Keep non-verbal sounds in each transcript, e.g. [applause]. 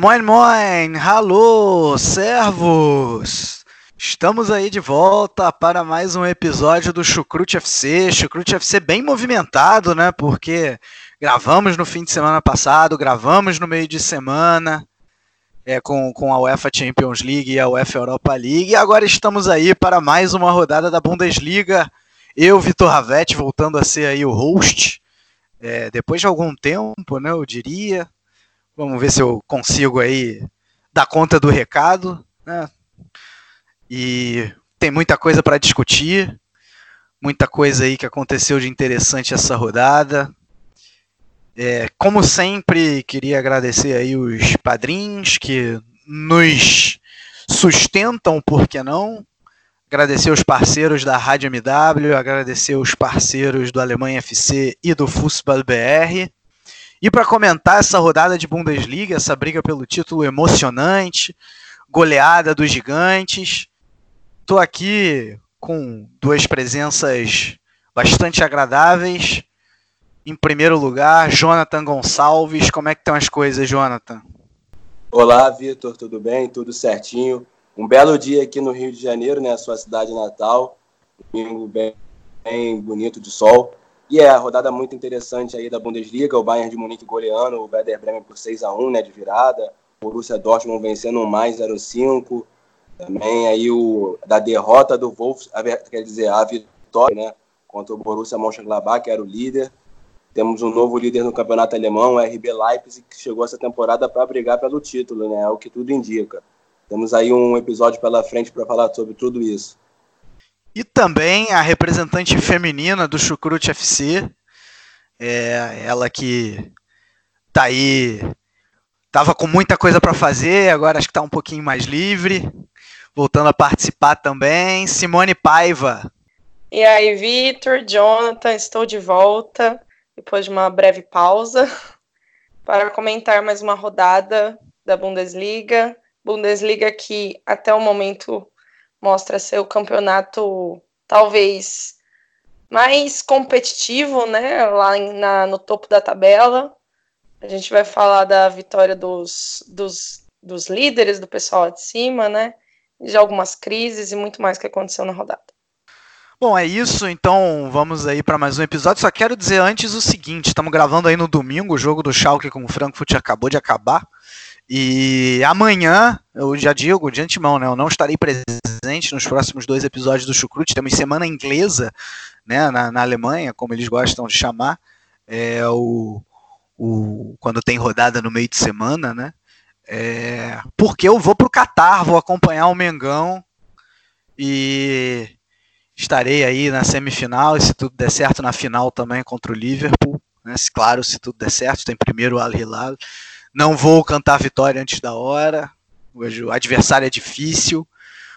Moin moin, alô, servos! Estamos aí de volta para mais um episódio do Chucrute FC. Chucrute FC bem movimentado, né? Porque gravamos no fim de semana passado, gravamos no meio de semana é, com, com a UEFA Champions League e a UEFA Europa League. E agora estamos aí para mais uma rodada da Bundesliga. Eu, Vitor Ravetti, voltando a ser aí o host. É, depois de algum tempo, né? Eu diria Vamos ver se eu consigo aí dar conta do recado. Né? E tem muita coisa para discutir, muita coisa aí que aconteceu de interessante essa rodada. É, como sempre, queria agradecer aí os padrinhos que nos sustentam, por que não? Agradecer os parceiros da Rádio MW, agradecer os parceiros do Alemanha FC e do Fußball BR. E para comentar essa rodada de Bundesliga, essa briga pelo título emocionante, goleada dos gigantes, estou aqui com duas presenças bastante agradáveis. Em primeiro lugar, Jonathan Gonçalves. Como é que estão as coisas, Jonathan? Olá, Vitor, tudo bem? Tudo certinho. Um belo dia aqui no Rio de Janeiro, né, sua cidade natal. Domingo bem, bem bonito de sol. E é a rodada muito interessante aí da Bundesliga, o Bayern de Munique goleando o Werder Bremen por 6 a 1 né, de virada, o Borussia Dortmund vencendo mais 0-5, também aí o da derrota do Wolves, quer dizer, a vitória, né, contra o Borussia Mönchengladbach, que era o líder. Temos um novo líder no campeonato alemão, o RB Leipzig, que chegou essa temporada para brigar pelo título, né, é o que tudo indica. Temos aí um episódio pela frente para falar sobre tudo isso. E também a representante feminina do Chucrute FC, é, ela que tá aí, tava com muita coisa para fazer, agora acho que tá um pouquinho mais livre, voltando a participar também. Simone Paiva. E aí, Vitor, Jonathan, estou de volta depois de uma breve pausa [laughs] para comentar mais uma rodada da Bundesliga. Bundesliga que até o momento mostra ser o campeonato talvez mais competitivo, né? Lá na, no topo da tabela. A gente vai falar da vitória dos, dos, dos líderes, do pessoal de cima, né? De algumas crises e muito mais que aconteceu na rodada. Bom, é isso, então vamos aí para mais um episódio. Só quero dizer antes o seguinte: estamos gravando aí no domingo, o jogo do Schalke com o Frankfurt acabou de acabar. E amanhã, eu já digo de antemão, né, eu não estarei presente nos próximos dois episódios do Chucrute. Temos semana inglesa né, na, na Alemanha, como eles gostam de chamar, é o, o, quando tem rodada no meio de semana, né? É, porque eu vou para o Catar, vou acompanhar o Mengão e estarei aí na semifinal, e se tudo der certo, na final também contra o Liverpool. Né, claro, se tudo der certo, tem primeiro o Al Hilal. Não vou cantar vitória antes da hora. Hoje o adversário é difícil,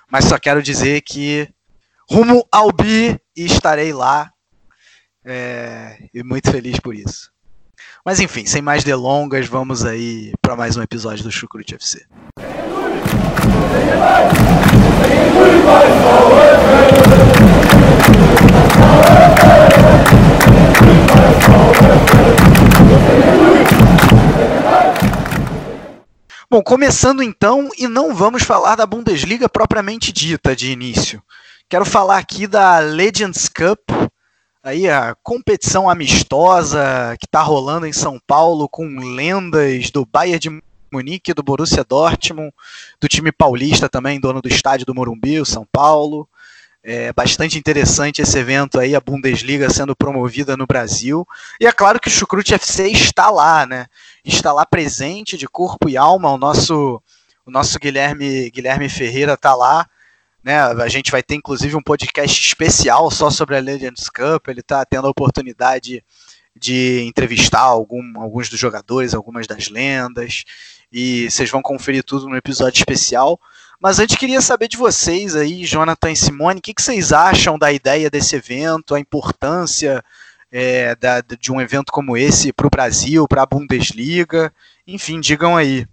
mas só quero dizer que rumo ao bi e estarei lá. É, e muito feliz por isso. Mas enfim, sem mais delongas, vamos aí para mais um episódio do Chucrute FC. Bom, começando então, e não vamos falar da Bundesliga propriamente dita de início. Quero falar aqui da Legends Cup, aí a competição amistosa que está rolando em São Paulo com lendas do Bayern de Munique, do Borussia Dortmund, do time paulista também, dono do estádio do Morumbi, o São Paulo. É bastante interessante esse evento aí, a Bundesliga sendo promovida no Brasil. E é claro que o Chucrute FC está lá, né? Está lá presente de corpo e alma. O nosso, o nosso Guilherme, Guilherme Ferreira está lá. Né? A gente vai ter inclusive um podcast especial só sobre a Legends Cup. Ele está tendo a oportunidade de entrevistar algum, alguns dos jogadores, algumas das lendas, e vocês vão conferir tudo no episódio especial. Mas antes queria saber de vocês aí, Jonathan e Simone, o que, que vocês acham da ideia desse evento, a importância é, da, de um evento como esse para o Brasil, para a Bundesliga, enfim, digam aí.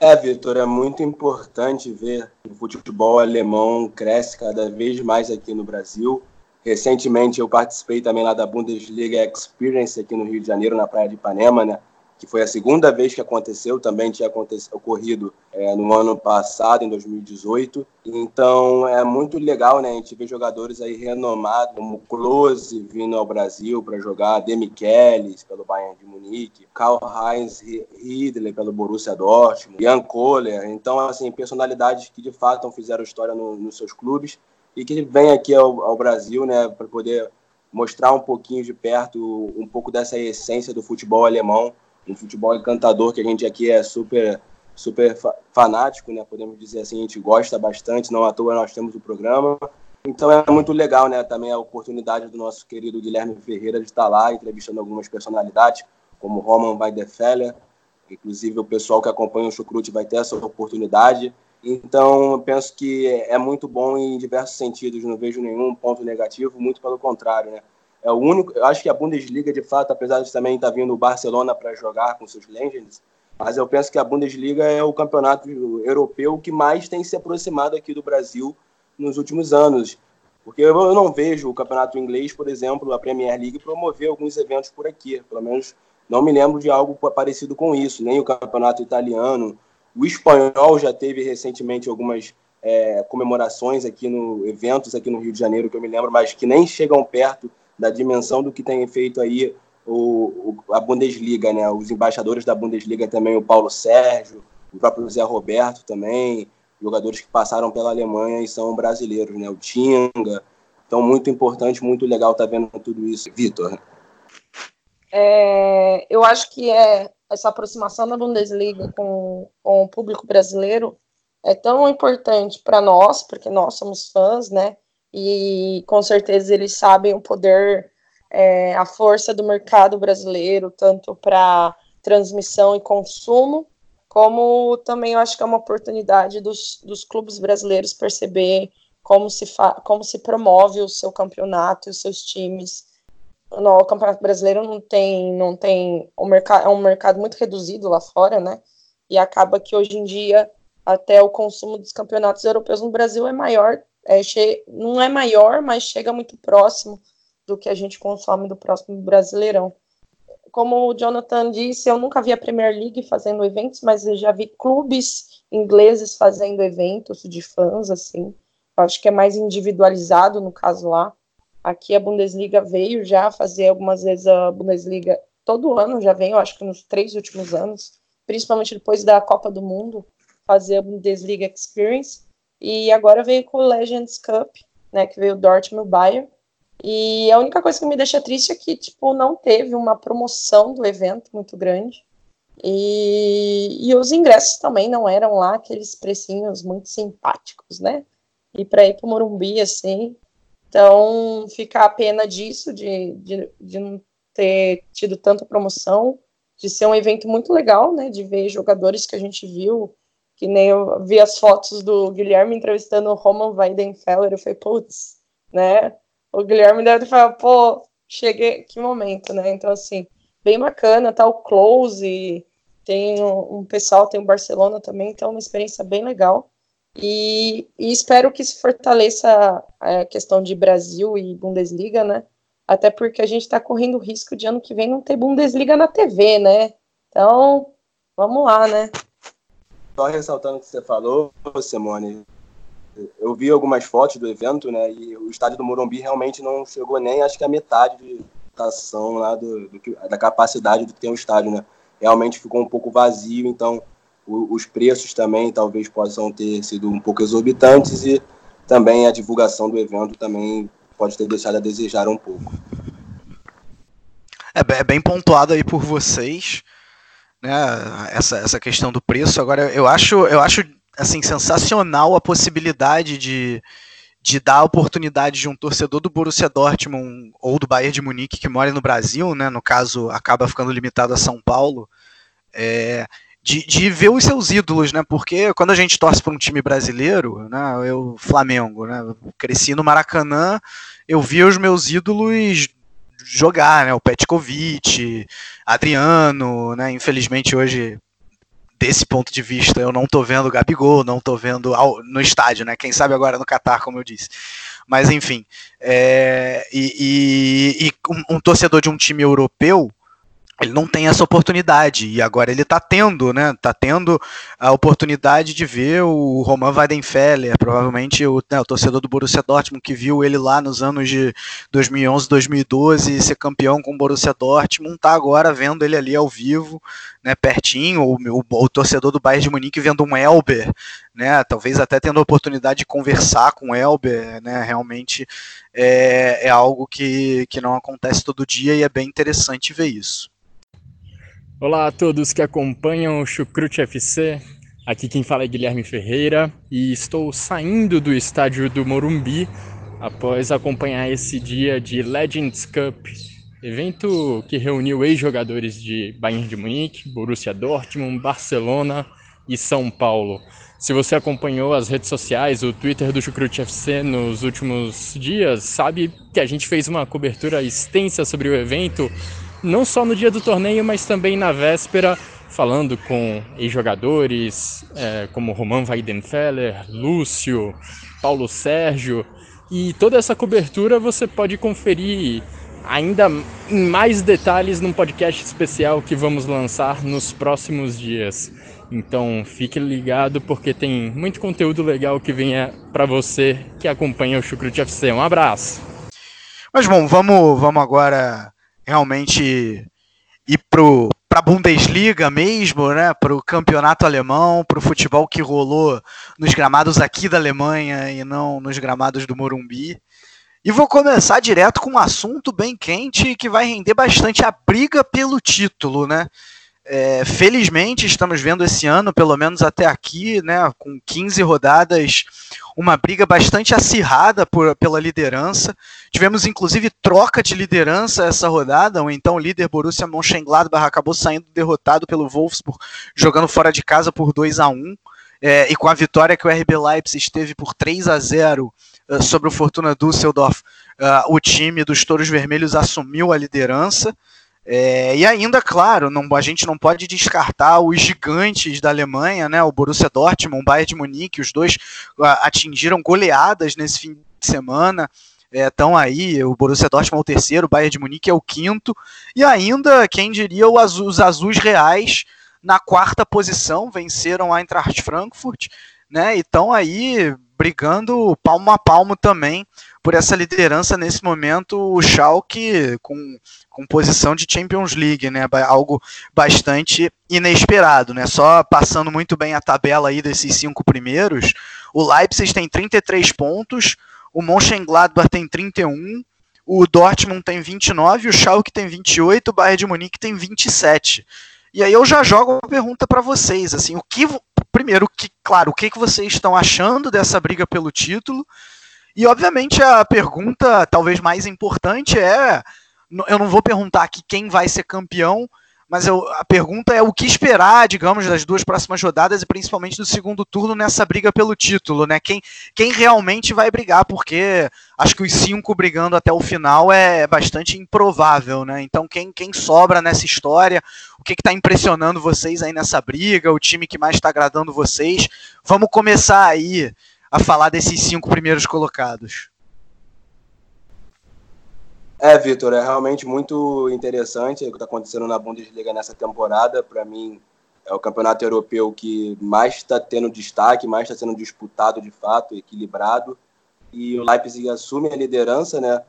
É, Vitor, é muito importante ver o futebol alemão cresce cada vez mais aqui no Brasil. Recentemente eu participei também lá da Bundesliga Experience aqui no Rio de Janeiro, na Praia de Ipanema, né? Que foi a segunda vez que aconteceu, também tinha ocorrido é, no ano passado, em 2018. Então é muito legal, né? A gente vê jogadores aí renomados, como Klose vindo ao Brasil para jogar, Demichelis pelo Bayern de Munique, Karl-Heinz Riedler pelo Borussia Dortmund, Jan Kohler. Então, assim, personalidades que de fato fizeram história no, nos seus clubes e que vêm aqui ao, ao Brasil, né, para poder mostrar um pouquinho de perto um pouco dessa essência do futebol alemão um futebol encantador que a gente aqui é super super fanático, né? Podemos dizer assim, a gente gosta bastante, não à toa nós temos o programa. Então é muito legal, né? Também a oportunidade do nosso querido Guilherme Ferreira de estar lá entrevistando algumas personalidades, como Roman Weidefeller. Inclusive o pessoal que acompanha o Chucrute vai ter essa oportunidade. Então, penso que é muito bom em diversos sentidos, não vejo nenhum ponto negativo, muito pelo contrário, né? É o único, eu acho que a Bundesliga, de fato, apesar de também estar tá vindo o Barcelona para jogar com seus Legends, mas eu penso que a Bundesliga é o campeonato europeu que mais tem se aproximado aqui do Brasil nos últimos anos. Porque eu não vejo o campeonato inglês, por exemplo, a Premier League, promover alguns eventos por aqui. Pelo menos não me lembro de algo parecido com isso. Nem o campeonato italiano. O espanhol já teve recentemente algumas é, comemorações aqui no eventos aqui no Rio de Janeiro que eu me lembro, mas que nem chegam perto da dimensão do que tem feito aí o, o, a Bundesliga, né? Os embaixadores da Bundesliga também, o Paulo Sérgio, o próprio Zé Roberto também, jogadores que passaram pela Alemanha e são brasileiros, né? O Tinga. Então, muito importante, muito legal estar tá vendo tudo isso. Vitor. É, eu acho que é essa aproximação da Bundesliga com, com o público brasileiro é tão importante para nós, porque nós somos fãs, né? E com certeza eles sabem o poder, é, a força do mercado brasileiro, tanto para transmissão e consumo, como também eu acho que é uma oportunidade dos, dos clubes brasileiros perceber como se, como se promove o seu campeonato e os seus times. No, o Campeonato Brasileiro não tem, não tem um mercado, é um mercado muito reduzido lá fora, né? E acaba que hoje em dia até o consumo dos campeonatos europeus no Brasil é maior é, não é maior, mas chega muito próximo do que a gente consome do próximo Brasileirão. Como o Jonathan disse, eu nunca vi a Premier League fazendo eventos, mas eu já vi clubes ingleses fazendo eventos de fãs, assim. Eu acho que é mais individualizado no caso lá. Aqui a Bundesliga veio já fazer algumas vezes a Bundesliga todo ano, já vem, eu acho que nos três últimos anos, principalmente depois da Copa do Mundo, fazer a Bundesliga Experience. E agora veio com o Legends Cup, né, que veio o Dortmund Bayern. E a única coisa que me deixa triste é que, tipo, não teve uma promoção do evento muito grande. E, e os ingressos também não eram lá aqueles precinhos muito simpáticos, né? E para ir para o Morumbi, assim. Então, fica a pena disso, de, de, de não ter tido tanta promoção, de ser um evento muito legal, né? De ver jogadores que a gente viu que nem eu vi as fotos do Guilherme entrevistando o Roman Weidenfeller, eu falei, putz, né? O Guilherme deve falar, pô, cheguei, que momento, né? Então, assim, bem bacana, tá o Close, tem um, pessoal, tem o Barcelona também, então é uma experiência bem legal. E, e espero que se fortaleça a questão de Brasil e Bundesliga, né? Até porque a gente está correndo o risco de ano que vem não ter Bundesliga na TV, né? Então, vamos lá, né? Só ressaltando o que você falou, Simone, eu vi algumas fotos do evento, né? E o estádio do Morumbi realmente não chegou nem, acho que a metade de estação lá do, do, da capacidade do que tem o estádio, né? Realmente ficou um pouco vazio, então o, os preços também talvez possam ter sido um pouco exorbitantes e também a divulgação do evento também pode ter deixado a desejar um pouco. É, é bem pontuado aí por vocês né, essa, essa questão do preço. Agora, eu acho, eu acho assim, sensacional a possibilidade de, de dar a oportunidade de um torcedor do Borussia Dortmund ou do Bayern de Munique que mora no Brasil, né, no caso acaba ficando limitado a São Paulo, é, de, de, ver os seus ídolos, né? Porque quando a gente torce para um time brasileiro, né? Eu Flamengo, né? cresci no Maracanã, eu vi os meus ídolos jogar, né? O Petkovic, Adriano, né? Infelizmente hoje desse ponto de vista, eu não tô vendo Gabigol, não tô vendo ao, no estádio, né? Quem sabe agora no Catar, como eu disse. Mas enfim, é, e, e, e um, um, torcedor de um time europeu ele não tem essa oportunidade e agora ele está tendo, né? Tá tendo a oportunidade de ver o Roman Weidenfeller, provavelmente o, né, o, torcedor do Borussia Dortmund que viu ele lá nos anos de 2011, 2012 ser campeão com o Borussia Dortmund, tá agora vendo ele ali ao vivo, né? Pertinho, o, o, o torcedor do Bayern de Munique vendo um Elber, né? Talvez até tendo a oportunidade de conversar com o Elber, né? Realmente é, é algo que, que não acontece todo dia e é bem interessante ver isso. Olá a todos que acompanham o Chucrute FC. Aqui quem fala é Guilherme Ferreira e estou saindo do estádio do Morumbi após acompanhar esse dia de Legends Cup, evento que reuniu ex-jogadores de Bayern de Munique, Borussia Dortmund, Barcelona e São Paulo. Se você acompanhou as redes sociais, o Twitter do Chucrute FC nos últimos dias, sabe que a gente fez uma cobertura extensa sobre o evento não só no dia do torneio, mas também na véspera, falando com ex-jogadores é, como Roman Weidenfeller, Lúcio, Paulo Sérgio. E toda essa cobertura você pode conferir ainda em mais detalhes num podcast especial que vamos lançar nos próximos dias. Então fique ligado porque tem muito conteúdo legal que vem para você que acompanha o Chucrute FC. Um abraço! Mas bom, vamos, vamos agora realmente ir para a Bundesliga mesmo, né, para o campeonato alemão, para o futebol que rolou nos gramados aqui da Alemanha e não nos gramados do Morumbi. E vou começar direto com um assunto bem quente que vai render bastante a briga pelo título, né? É, felizmente estamos vendo esse ano, pelo menos até aqui, né, com 15 rodadas, uma briga bastante acirrada por, pela liderança. Tivemos inclusive troca de liderança essa rodada, ou então o líder Borussia Mönchengladbach acabou saindo derrotado pelo Wolfsburg, jogando fora de casa por 2 a 1 é, e com a vitória que o RB Leipzig teve por 3 a 0 uh, sobre o Fortuna Düsseldorf, uh, o time dos Touros Vermelhos assumiu a liderança. É, e ainda, claro, não, a gente não pode descartar os gigantes da Alemanha, né, o Borussia Dortmund, o Bayern de Munique, os dois atingiram goleadas nesse fim de semana. Estão é, aí, o Borussia Dortmund é o terceiro, o Bayern de Munique é o quinto, e ainda, quem diria, os azuis reais na quarta posição, venceram a Eintracht Frankfurt, né, e estão aí brigando palmo a palmo também por essa liderança nesse momento, o Schalke com, com posição de Champions League, né? Algo bastante inesperado, né? Só passando muito bem a tabela aí desses cinco primeiros, o Leipzig tem 33 pontos, o Mönchengladbach tem 31, o Dortmund tem 29, o Schalke tem 28, o Bayern de Munique tem 27. E aí eu já jogo uma pergunta para vocês, assim, o que primeiro, que, claro, o que, que vocês estão achando dessa briga pelo título? E, obviamente, a pergunta talvez mais importante é: eu não vou perguntar aqui quem vai ser campeão, mas eu, a pergunta é o que esperar, digamos, das duas próximas rodadas e principalmente do segundo turno nessa briga pelo título, né? Quem, quem realmente vai brigar, porque acho que os cinco brigando até o final é bastante improvável, né? Então, quem, quem sobra nessa história, o que está impressionando vocês aí nessa briga, o time que mais está agradando vocês? Vamos começar aí a falar desses cinco primeiros colocados. É, Vitor, é realmente muito interessante o que está acontecendo na Bundesliga nessa temporada. Para mim, é o campeonato europeu que mais está tendo destaque, mais está sendo disputado de fato, equilibrado. E o Leipzig assume a liderança, né?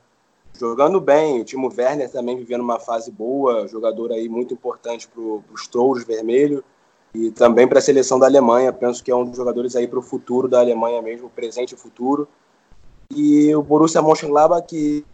Jogando bem, o Timo Werner também vivendo uma fase boa, jogador aí muito importante para os Touros Vermelhos e também para a seleção da Alemanha. Penso que é um dos jogadores aí para o futuro da Alemanha mesmo, presente e futuro. E o Borussia Mönchengladbach que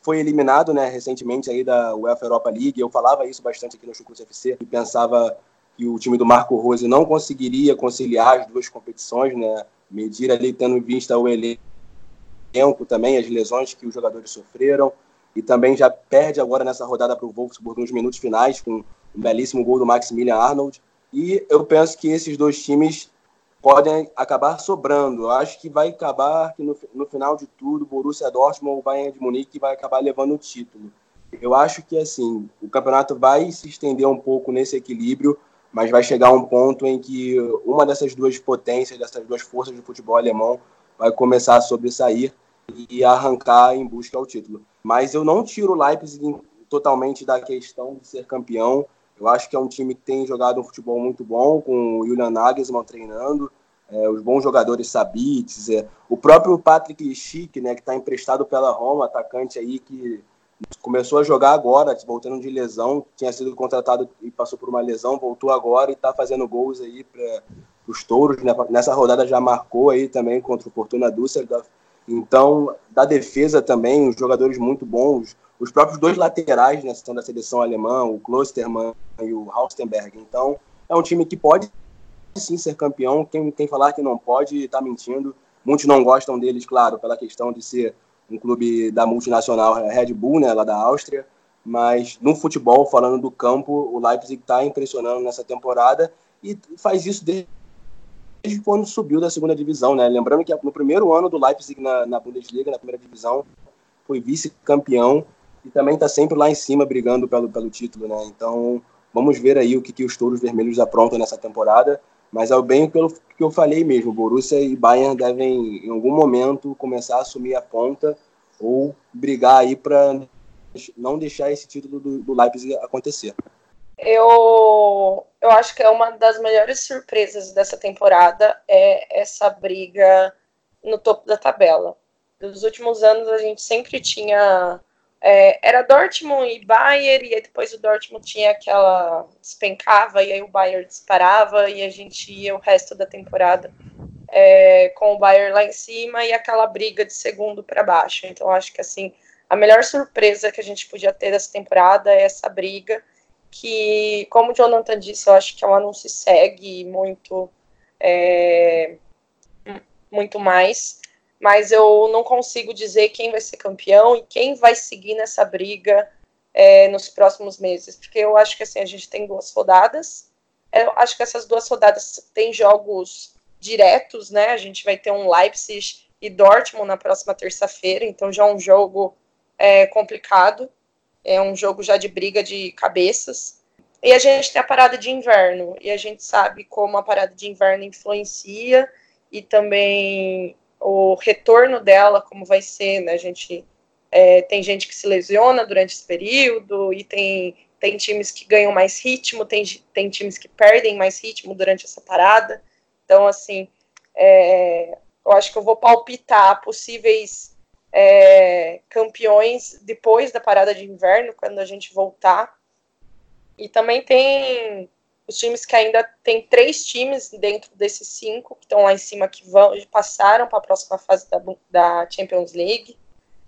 foi eliminado, né, recentemente aí da UEFA Europa League. Eu falava isso bastante aqui no Chucrute FC e pensava que o time do Marco Rose não conseguiria conciliar as duas competições, né, medir ali tendo em vista o elenco também, as lesões que os jogadores sofreram, e também já perde agora nessa rodada para o Wolfsburg nos minutos finais, com um belíssimo gol do Maximilian Arnold. E eu penso que esses dois times podem acabar sobrando. Eu acho que vai acabar que no, no final de tudo, Borussia Dortmund ou Bayern de Munique vai acabar levando o título. Eu acho que assim, o campeonato vai se estender um pouco nesse equilíbrio, mas vai chegar um ponto em que uma dessas duas potências, dessas duas forças do futebol alemão vai começar a sobressair e arrancar em busca ao título. Mas eu não tiro o Leipzig totalmente da questão de ser campeão. Eu acho que é um time que tem jogado um futebol muito bom, com o Julian Nagelsmann treinando, é, os bons jogadores Sabitz, é, o próprio Patrick Schick, né, que está emprestado pela Roma, atacante aí que começou a jogar agora, voltando de lesão, tinha sido contratado e passou por uma lesão, voltou agora e está fazendo gols aí para os touros. Né? Nessa rodada já marcou aí também contra o Fortuna Düsseldorf. Então, da defesa também, os jogadores muito bons, os próprios dois laterais né, são da seleção alemã, o Klostermann e o Haustenberg. Então, é um time que pode sim ser campeão. Quem, quem falar que não pode está mentindo. Muitos não gostam deles, claro, pela questão de ser um clube da multinacional Red Bull, né, lá da Áustria. Mas no futebol, falando do campo, o Leipzig está impressionando nessa temporada e faz isso desde desde quando subiu da segunda divisão, né? Lembrando que no primeiro ano do Leipzig na, na Bundesliga, na primeira divisão, foi vice-campeão e também está sempre lá em cima brigando pelo, pelo título, né? Então, vamos ver aí o que, que os touros vermelhos aprontam nessa temporada. Mas é bem pelo que eu falei mesmo, Borussia e Bayern devem, em algum momento, começar a assumir a ponta ou brigar aí para não deixar esse título do, do Leipzig acontecer eu, eu acho que é uma das melhores surpresas dessa temporada é essa briga no topo da tabela. Nos últimos anos a gente sempre tinha é, era Dortmund e Bayern e aí depois o Dortmund tinha aquela despencava e aí o Bayern disparava e a gente ia o resto da temporada é, com o Bayern lá em cima e aquela briga de segundo para baixo. Então acho que assim a melhor surpresa que a gente podia ter dessa temporada é essa briga que, como o Jonathan disse, eu acho que ela não se segue muito, é, muito mais, mas eu não consigo dizer quem vai ser campeão e quem vai seguir nessa briga é, nos próximos meses, porque eu acho que assim, a gente tem duas rodadas, eu acho que essas duas rodadas têm jogos diretos, né? A gente vai ter um Leipzig e Dortmund na próxima terça-feira, então já é um jogo é, complicado é um jogo já de briga de cabeças. E a gente tem a parada de inverno, e a gente sabe como a parada de inverno influencia, e também o retorno dela, como vai ser, né? A gente é, tem gente que se lesiona durante esse período, e tem, tem times que ganham mais ritmo, tem, tem times que perdem mais ritmo durante essa parada. Então, assim, é, eu acho que eu vou palpitar possíveis é, campeões depois da parada de inverno, quando a gente voltar. E também tem os times que ainda tem três times dentro desses cinco que estão lá em cima que vão passaram para a próxima fase da, da Champions League,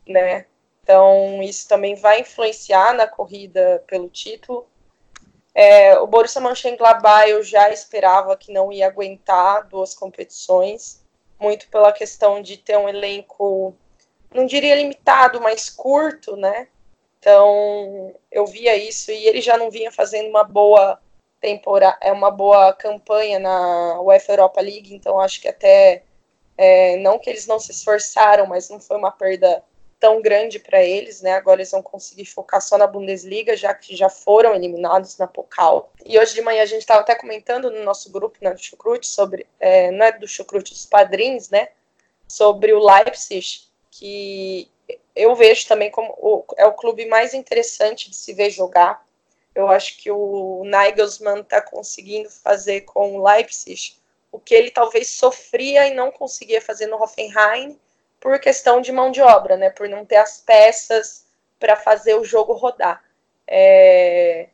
né? Então isso também vai influenciar na corrida pelo título. É, o Borussia Mönchengladbach eu já esperava que não ia aguentar duas competições, muito pela questão de ter um elenco não diria limitado, mas curto, né? Então, eu via isso e ele já não vinha fazendo uma boa temporada, é uma boa campanha na UEFA Europa League, então acho que até é, não que eles não se esforçaram, mas não foi uma perda tão grande para eles, né? Agora eles vão conseguir focar só na Bundesliga, já que já foram eliminados na Pokal. E hoje de manhã a gente estava até comentando no nosso grupo, né, do Chucrute, sobre, é, não é do Chucrute, dos padrinhos, né? Sobre o Leipzig, que eu vejo também como o, é o clube mais interessante de se ver jogar. Eu acho que o Nagelsmann está conseguindo fazer com o Leipzig o que ele talvez sofria e não conseguia fazer no Hoffenheim por questão de mão de obra, né? Por não ter as peças para fazer o jogo rodar. É...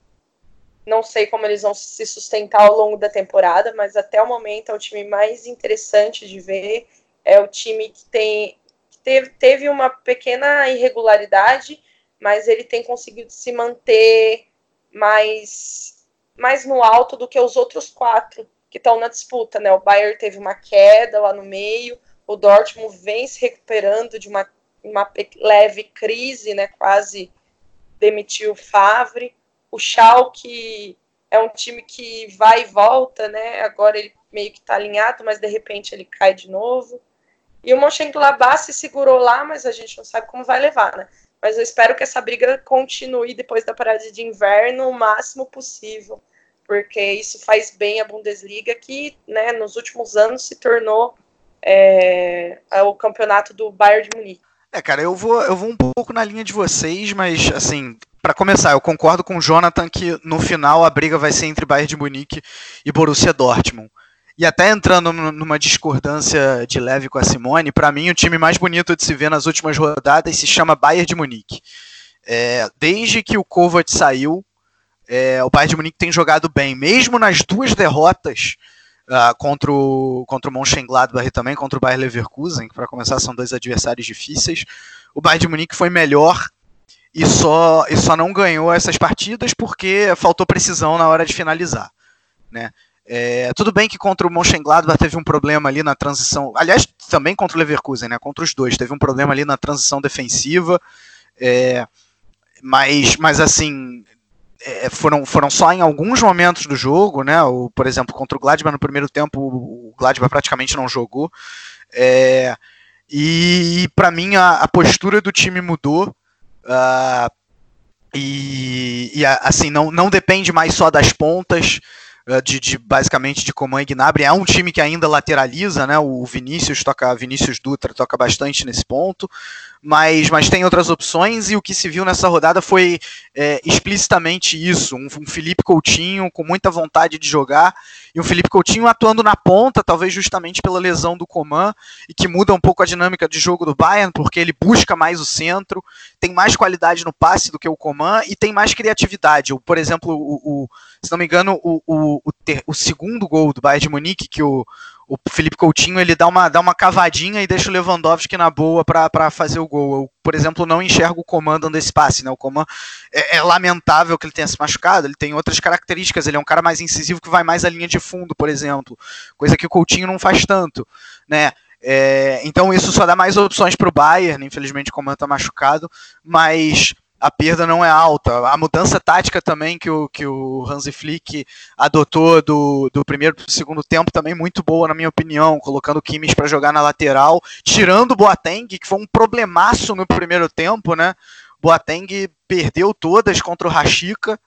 Não sei como eles vão se sustentar ao longo da temporada, mas até o momento é o time mais interessante de ver. É o time que tem teve, teve uma pequena irregularidade, mas ele tem conseguido se manter mais, mais no alto do que os outros quatro que estão na disputa, né? O Bayern teve uma queda lá no meio, o Dortmund vem se recuperando de uma, uma leve crise, né? Quase demitiu o Favre. O Schalke é um time que vai e volta, né? Agora ele meio que está alinhado, mas de repente ele cai de novo. E o Mönchengladbach se segurou lá, mas a gente não sabe como vai levar, né? Mas eu espero que essa briga continue depois da parada de inverno o máximo possível, porque isso faz bem à Bundesliga, que né, nos últimos anos se tornou é, o campeonato do Bayern de Munique. É, cara, eu vou, eu vou um pouco na linha de vocês, mas assim, para começar, eu concordo com o Jonathan que no final a briga vai ser entre Bayern de Munique e Borussia Dortmund. E até entrando numa discordância de leve com a Simone, para mim o time mais bonito de se ver nas últimas rodadas se chama Bayern de Munique. É, desde que o Kovac saiu, é, o Bayern de Munique tem jogado bem, mesmo nas duas derrotas uh, contra, o, contra o Mönchengladbach e também contra o Bayern Leverkusen, que para começar são dois adversários difíceis. O Bayern de Munique foi melhor e só, e só não ganhou essas partidas porque faltou precisão na hora de finalizar. Né? É, tudo bem que contra o Mönchengladbach teve um problema ali na transição, aliás, também contra o Leverkusen, né, contra os dois, teve um problema ali na transição defensiva, é, mas, mas assim, é, foram, foram só em alguns momentos do jogo, né, o, por exemplo, contra o Gladbach no primeiro tempo, o Gladbach praticamente não jogou, é, e, para mim a, a, postura do time mudou, uh, e, e assim, não, não depende mais só das pontas, de, de, basicamente de Coman e Gnabry. É um time que ainda lateraliza, né? O Vinícius toca, Vinícius Dutra toca bastante nesse ponto, mas, mas tem outras opções e o que se viu nessa rodada foi é, explicitamente isso, um, um, Felipe Coutinho com muita vontade de jogar e um Felipe Coutinho atuando na ponta, talvez justamente pela lesão do Coman e que muda um pouco a dinâmica de jogo do Bayern, porque ele busca mais o centro, tem mais qualidade no passe do que o Coman e tem mais criatividade. Por exemplo, o, o se não me engano, o, o, o, ter, o segundo gol do Bayern de Munique, que o, o Felipe Coutinho ele dá uma, dá uma cavadinha e deixa o Lewandowski na boa para fazer o gol. Eu, por exemplo, não enxergo o Coman dando esse passe. Né? O Coman é, é, lamentável que ele tenha se machucado, ele tem outras características, ele é um cara mais incisivo que vai mais à linha de fundo, por exemplo, coisa que o Coutinho não faz tanto. Né? É, então isso só dá mais opções para o Bayern, infelizmente o Coman está machucado, mas a perda não é alta. A mudança tática também que o, que o Hansi Flick adotou do, do primeiro para o segundo tempo também muito boa, na minha opinião, colocando o Kimmich para jogar na lateral, tirando o Boateng, que foi um problemaço no primeiro tempo, né? Boateng perdeu todas contra o Rashica,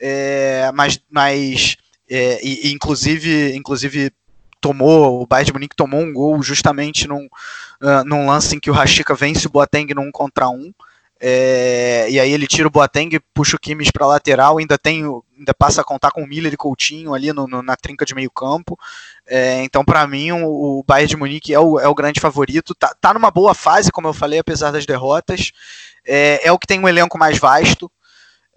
é, mas, mas é, e, inclusive, inclusive tomou, o Bayern de Munique tomou um gol justamente num, uh, num lance em que o Rashica vence o Boateng num contra um. É, e aí ele tira o Boateng, puxa o Kimmich para lateral, ainda tem, ainda passa a contar com o Miller e Coutinho ali no, no, na trinca de meio campo. É, então, para mim, o, o, Bayern de Munique é o, é o grande favorito. Tá, tá numa boa fase, como eu falei, apesar das derrotas. É, é o que tem um elenco mais vasto,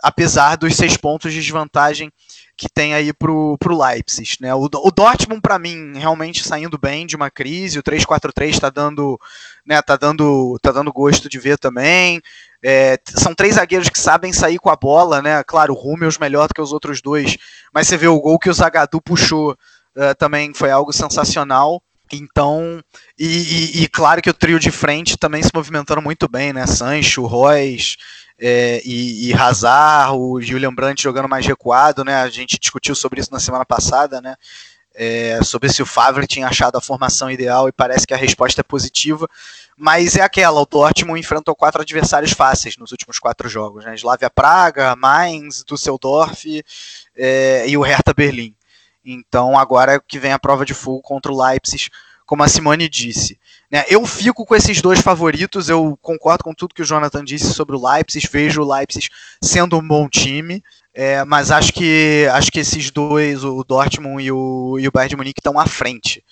apesar dos seis pontos de desvantagem que tem aí pro, pro Leipzig, né? O, o Dortmund para mim realmente saindo bem de uma crise, o 3-4-3 está dando, né, tá dando, tá dando gosto de ver também. É, são três zagueiros que sabem sair com a bola, né? Claro, o Rummels melhor do que os outros dois, mas você vê o gol que o Zagadou puxou uh, também foi algo sensacional. Então, e, e, e, claro que o trio de frente também se movimentando muito bem, né? Sancho, Royce é, e, e Hazard, o Julian Brandt jogando mais recuado, né? A gente discutiu sobre isso na semana passada, né? é, sobre se o Favre tinha achado a formação ideal e parece que a resposta é positiva, mas é aquela, o Dortmund enfrentou quatro adversários fáceis nos últimos quatro jogos, né? Slavia Praga, Mainz, Düsseldorf é, e o Hertha Berlim. Então agora é que vem a prova de fogo contra o Leipzig, como a Simone disse. Né? Eu fico com esses dois favoritos, eu concordo com tudo que o Jonathan disse sobre o Leipzig, vejo o Leipzig sendo um bom time, é, mas acho que acho que esses dois, o Dortmund e o, e o Bayern de Munique, estão à frente.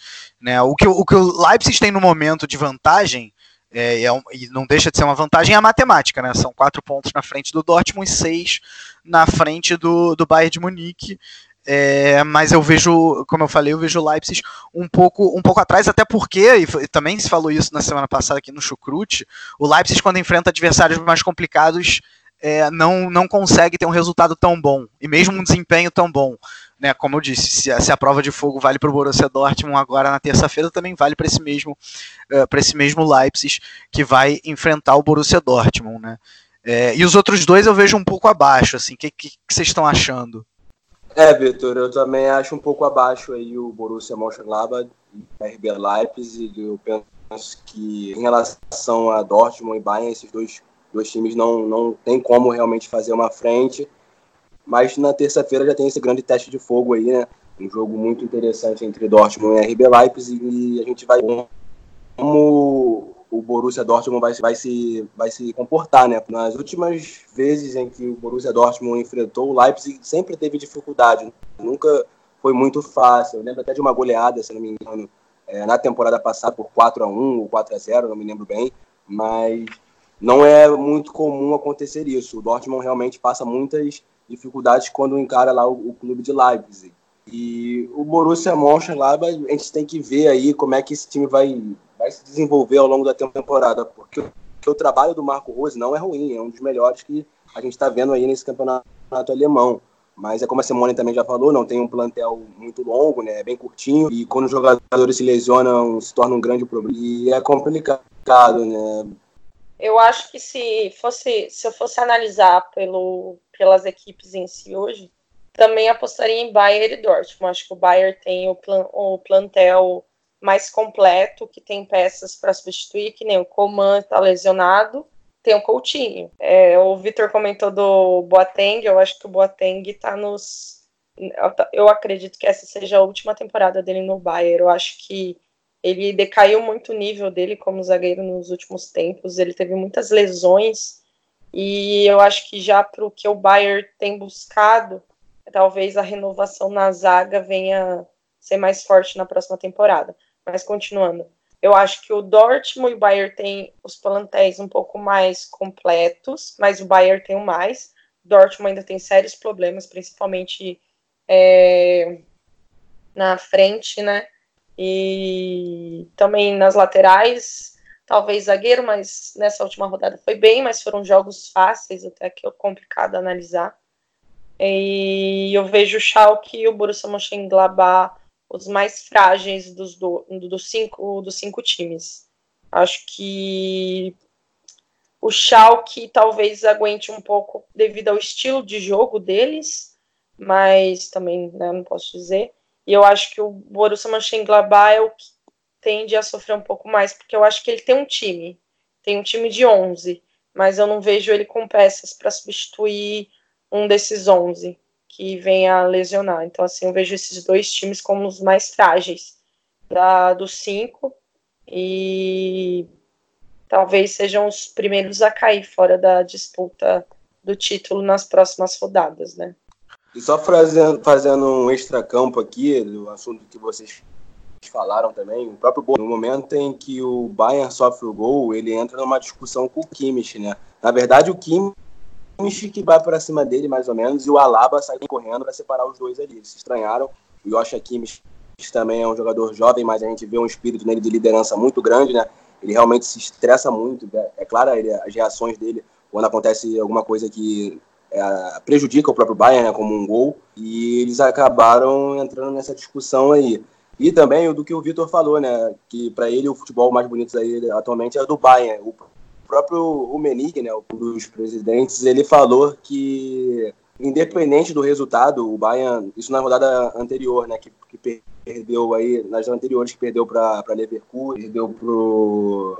Né? O, que, o que o Leipzig tem no momento de vantagem, é, é um, e não deixa de ser uma vantagem, é a matemática. Né? São quatro pontos na frente do Dortmund e seis na frente do, do Bayern de Munique. É, mas eu vejo, como eu falei, eu vejo o Leipzig um pouco, um pouco atrás, até porque, e também se falou isso na semana passada aqui no Chucrute, o Leipzig, quando enfrenta adversários mais complicados, é, não, não consegue ter um resultado tão bom, e mesmo um desempenho tão bom. né, como eu disse, se a, se a prova de fogo vale para o Borussia Dortmund agora na terça-feira, também vale para esse mesmo uh, para esse mesmo Leipzig que vai enfrentar o Borussia Dortmund, né? É, e os outros dois eu vejo um pouco abaixo, assim. O que, que, que, vocês estão achando? É, Vitor, eu também acho um pouco abaixo aí o Borussia Mönchengladbach e RB Leipzig. Eu penso que em relação a Dortmund e Bayern, esses dois, dois times não, não tem como realmente fazer uma frente. Mas na terça-feira já tem esse grande teste de fogo aí, né? Um jogo muito interessante entre Dortmund e RB Leipzig e a gente vai como o Borussia Dortmund vai, vai, se, vai se comportar, né? Nas últimas vezes em que o Borussia Dortmund enfrentou o Leipzig, sempre teve dificuldade, nunca foi muito fácil. Eu lembro até de uma goleada, se não me engano, é, na temporada passada por 4 a 1 ou 4 a 0 não me lembro bem, mas não é muito comum acontecer isso. O Dortmund realmente passa muitas dificuldades quando encara lá o, o clube de Leipzig. E o Borussia Mönchengladbach, a gente tem que ver aí como é que esse time vai, vai se desenvolver ao longo da temporada, porque, porque o trabalho do Marco Rose não é ruim, é um dos melhores que a gente está vendo aí nesse campeonato alemão. Mas é como a Simone também já falou, não tem um plantel muito longo, né? É bem curtinho. E quando os jogadores se lesionam, se torna um grande problema. E é complicado, né? Eu acho que se fosse, se eu fosse analisar pelo, pelas equipes em si hoje, também apostaria em Bayern e Dortmund. Acho que o Bayern tem o, plan, o plantel mais completo, que tem peças para substituir, que nem o Coman está lesionado, tem o Coutinho. É, o Vitor comentou do Boateng, eu acho que o Boateng está nos... Eu acredito que essa seja a última temporada dele no Bayern. Eu acho que ele decaiu muito o nível dele como zagueiro nos últimos tempos. Ele teve muitas lesões e eu acho que já para o que o Bayern tem buscado, talvez a renovação na zaga venha ser mais forte na próxima temporada. Mas continuando, eu acho que o Dortmund e o Bayern têm os plantéis um pouco mais completos, mas o Bayern tem o mais. O Dortmund ainda tem sérios problemas, principalmente é, na frente, né? E também nas laterais, talvez zagueiro, mas nessa última rodada foi bem, mas foram jogos fáceis, até que é complicado analisar. E eu vejo o Schalke e o Borussia Mönchengladbach os mais frágeis dos, do, dos, cinco, dos cinco times. Acho que o Schalke talvez aguente um pouco devido ao estilo de jogo deles, mas também né, não posso dizer. E eu acho que o Borussia Mönchengladbach é o que tende a sofrer um pouco mais, porque eu acho que ele tem um time, tem um time de 11, mas eu não vejo ele com peças para substituir um desses 11 que venha lesionar. Então, assim, eu vejo esses dois times como os mais frágeis da, dos cinco e talvez sejam os primeiros a cair fora da disputa do título nas próximas rodadas, né? E só fazendo, fazendo um extra-campo aqui, do assunto que vocês falaram também, o próprio no momento em que o Bayern sofre o gol, ele entra numa discussão com o Kimmich, né? Na verdade, o Kimmich Kimmich que vai para cima dele, mais ou menos, e o Alaba sai correndo para separar os dois ali. Eles se estranharam. O Joshua Kimmich também é um jogador jovem, mas a gente vê um espírito nele de liderança muito grande, né? Ele realmente se estressa muito. Né? É claro, ele, as reações dele quando acontece alguma coisa que é, prejudica o próprio Bayern, né, como um gol, e eles acabaram entrando nessa discussão aí. E também do que o Vitor falou, né, que para ele o futebol mais bonito aí atualmente é do Bayern. O próprio Rummenigge, né, um dos presidentes, ele falou que independente do resultado, o Bayern, isso na rodada anterior, né, que, que perdeu aí, nas anteriores que perdeu para Leverkusen, perdeu pro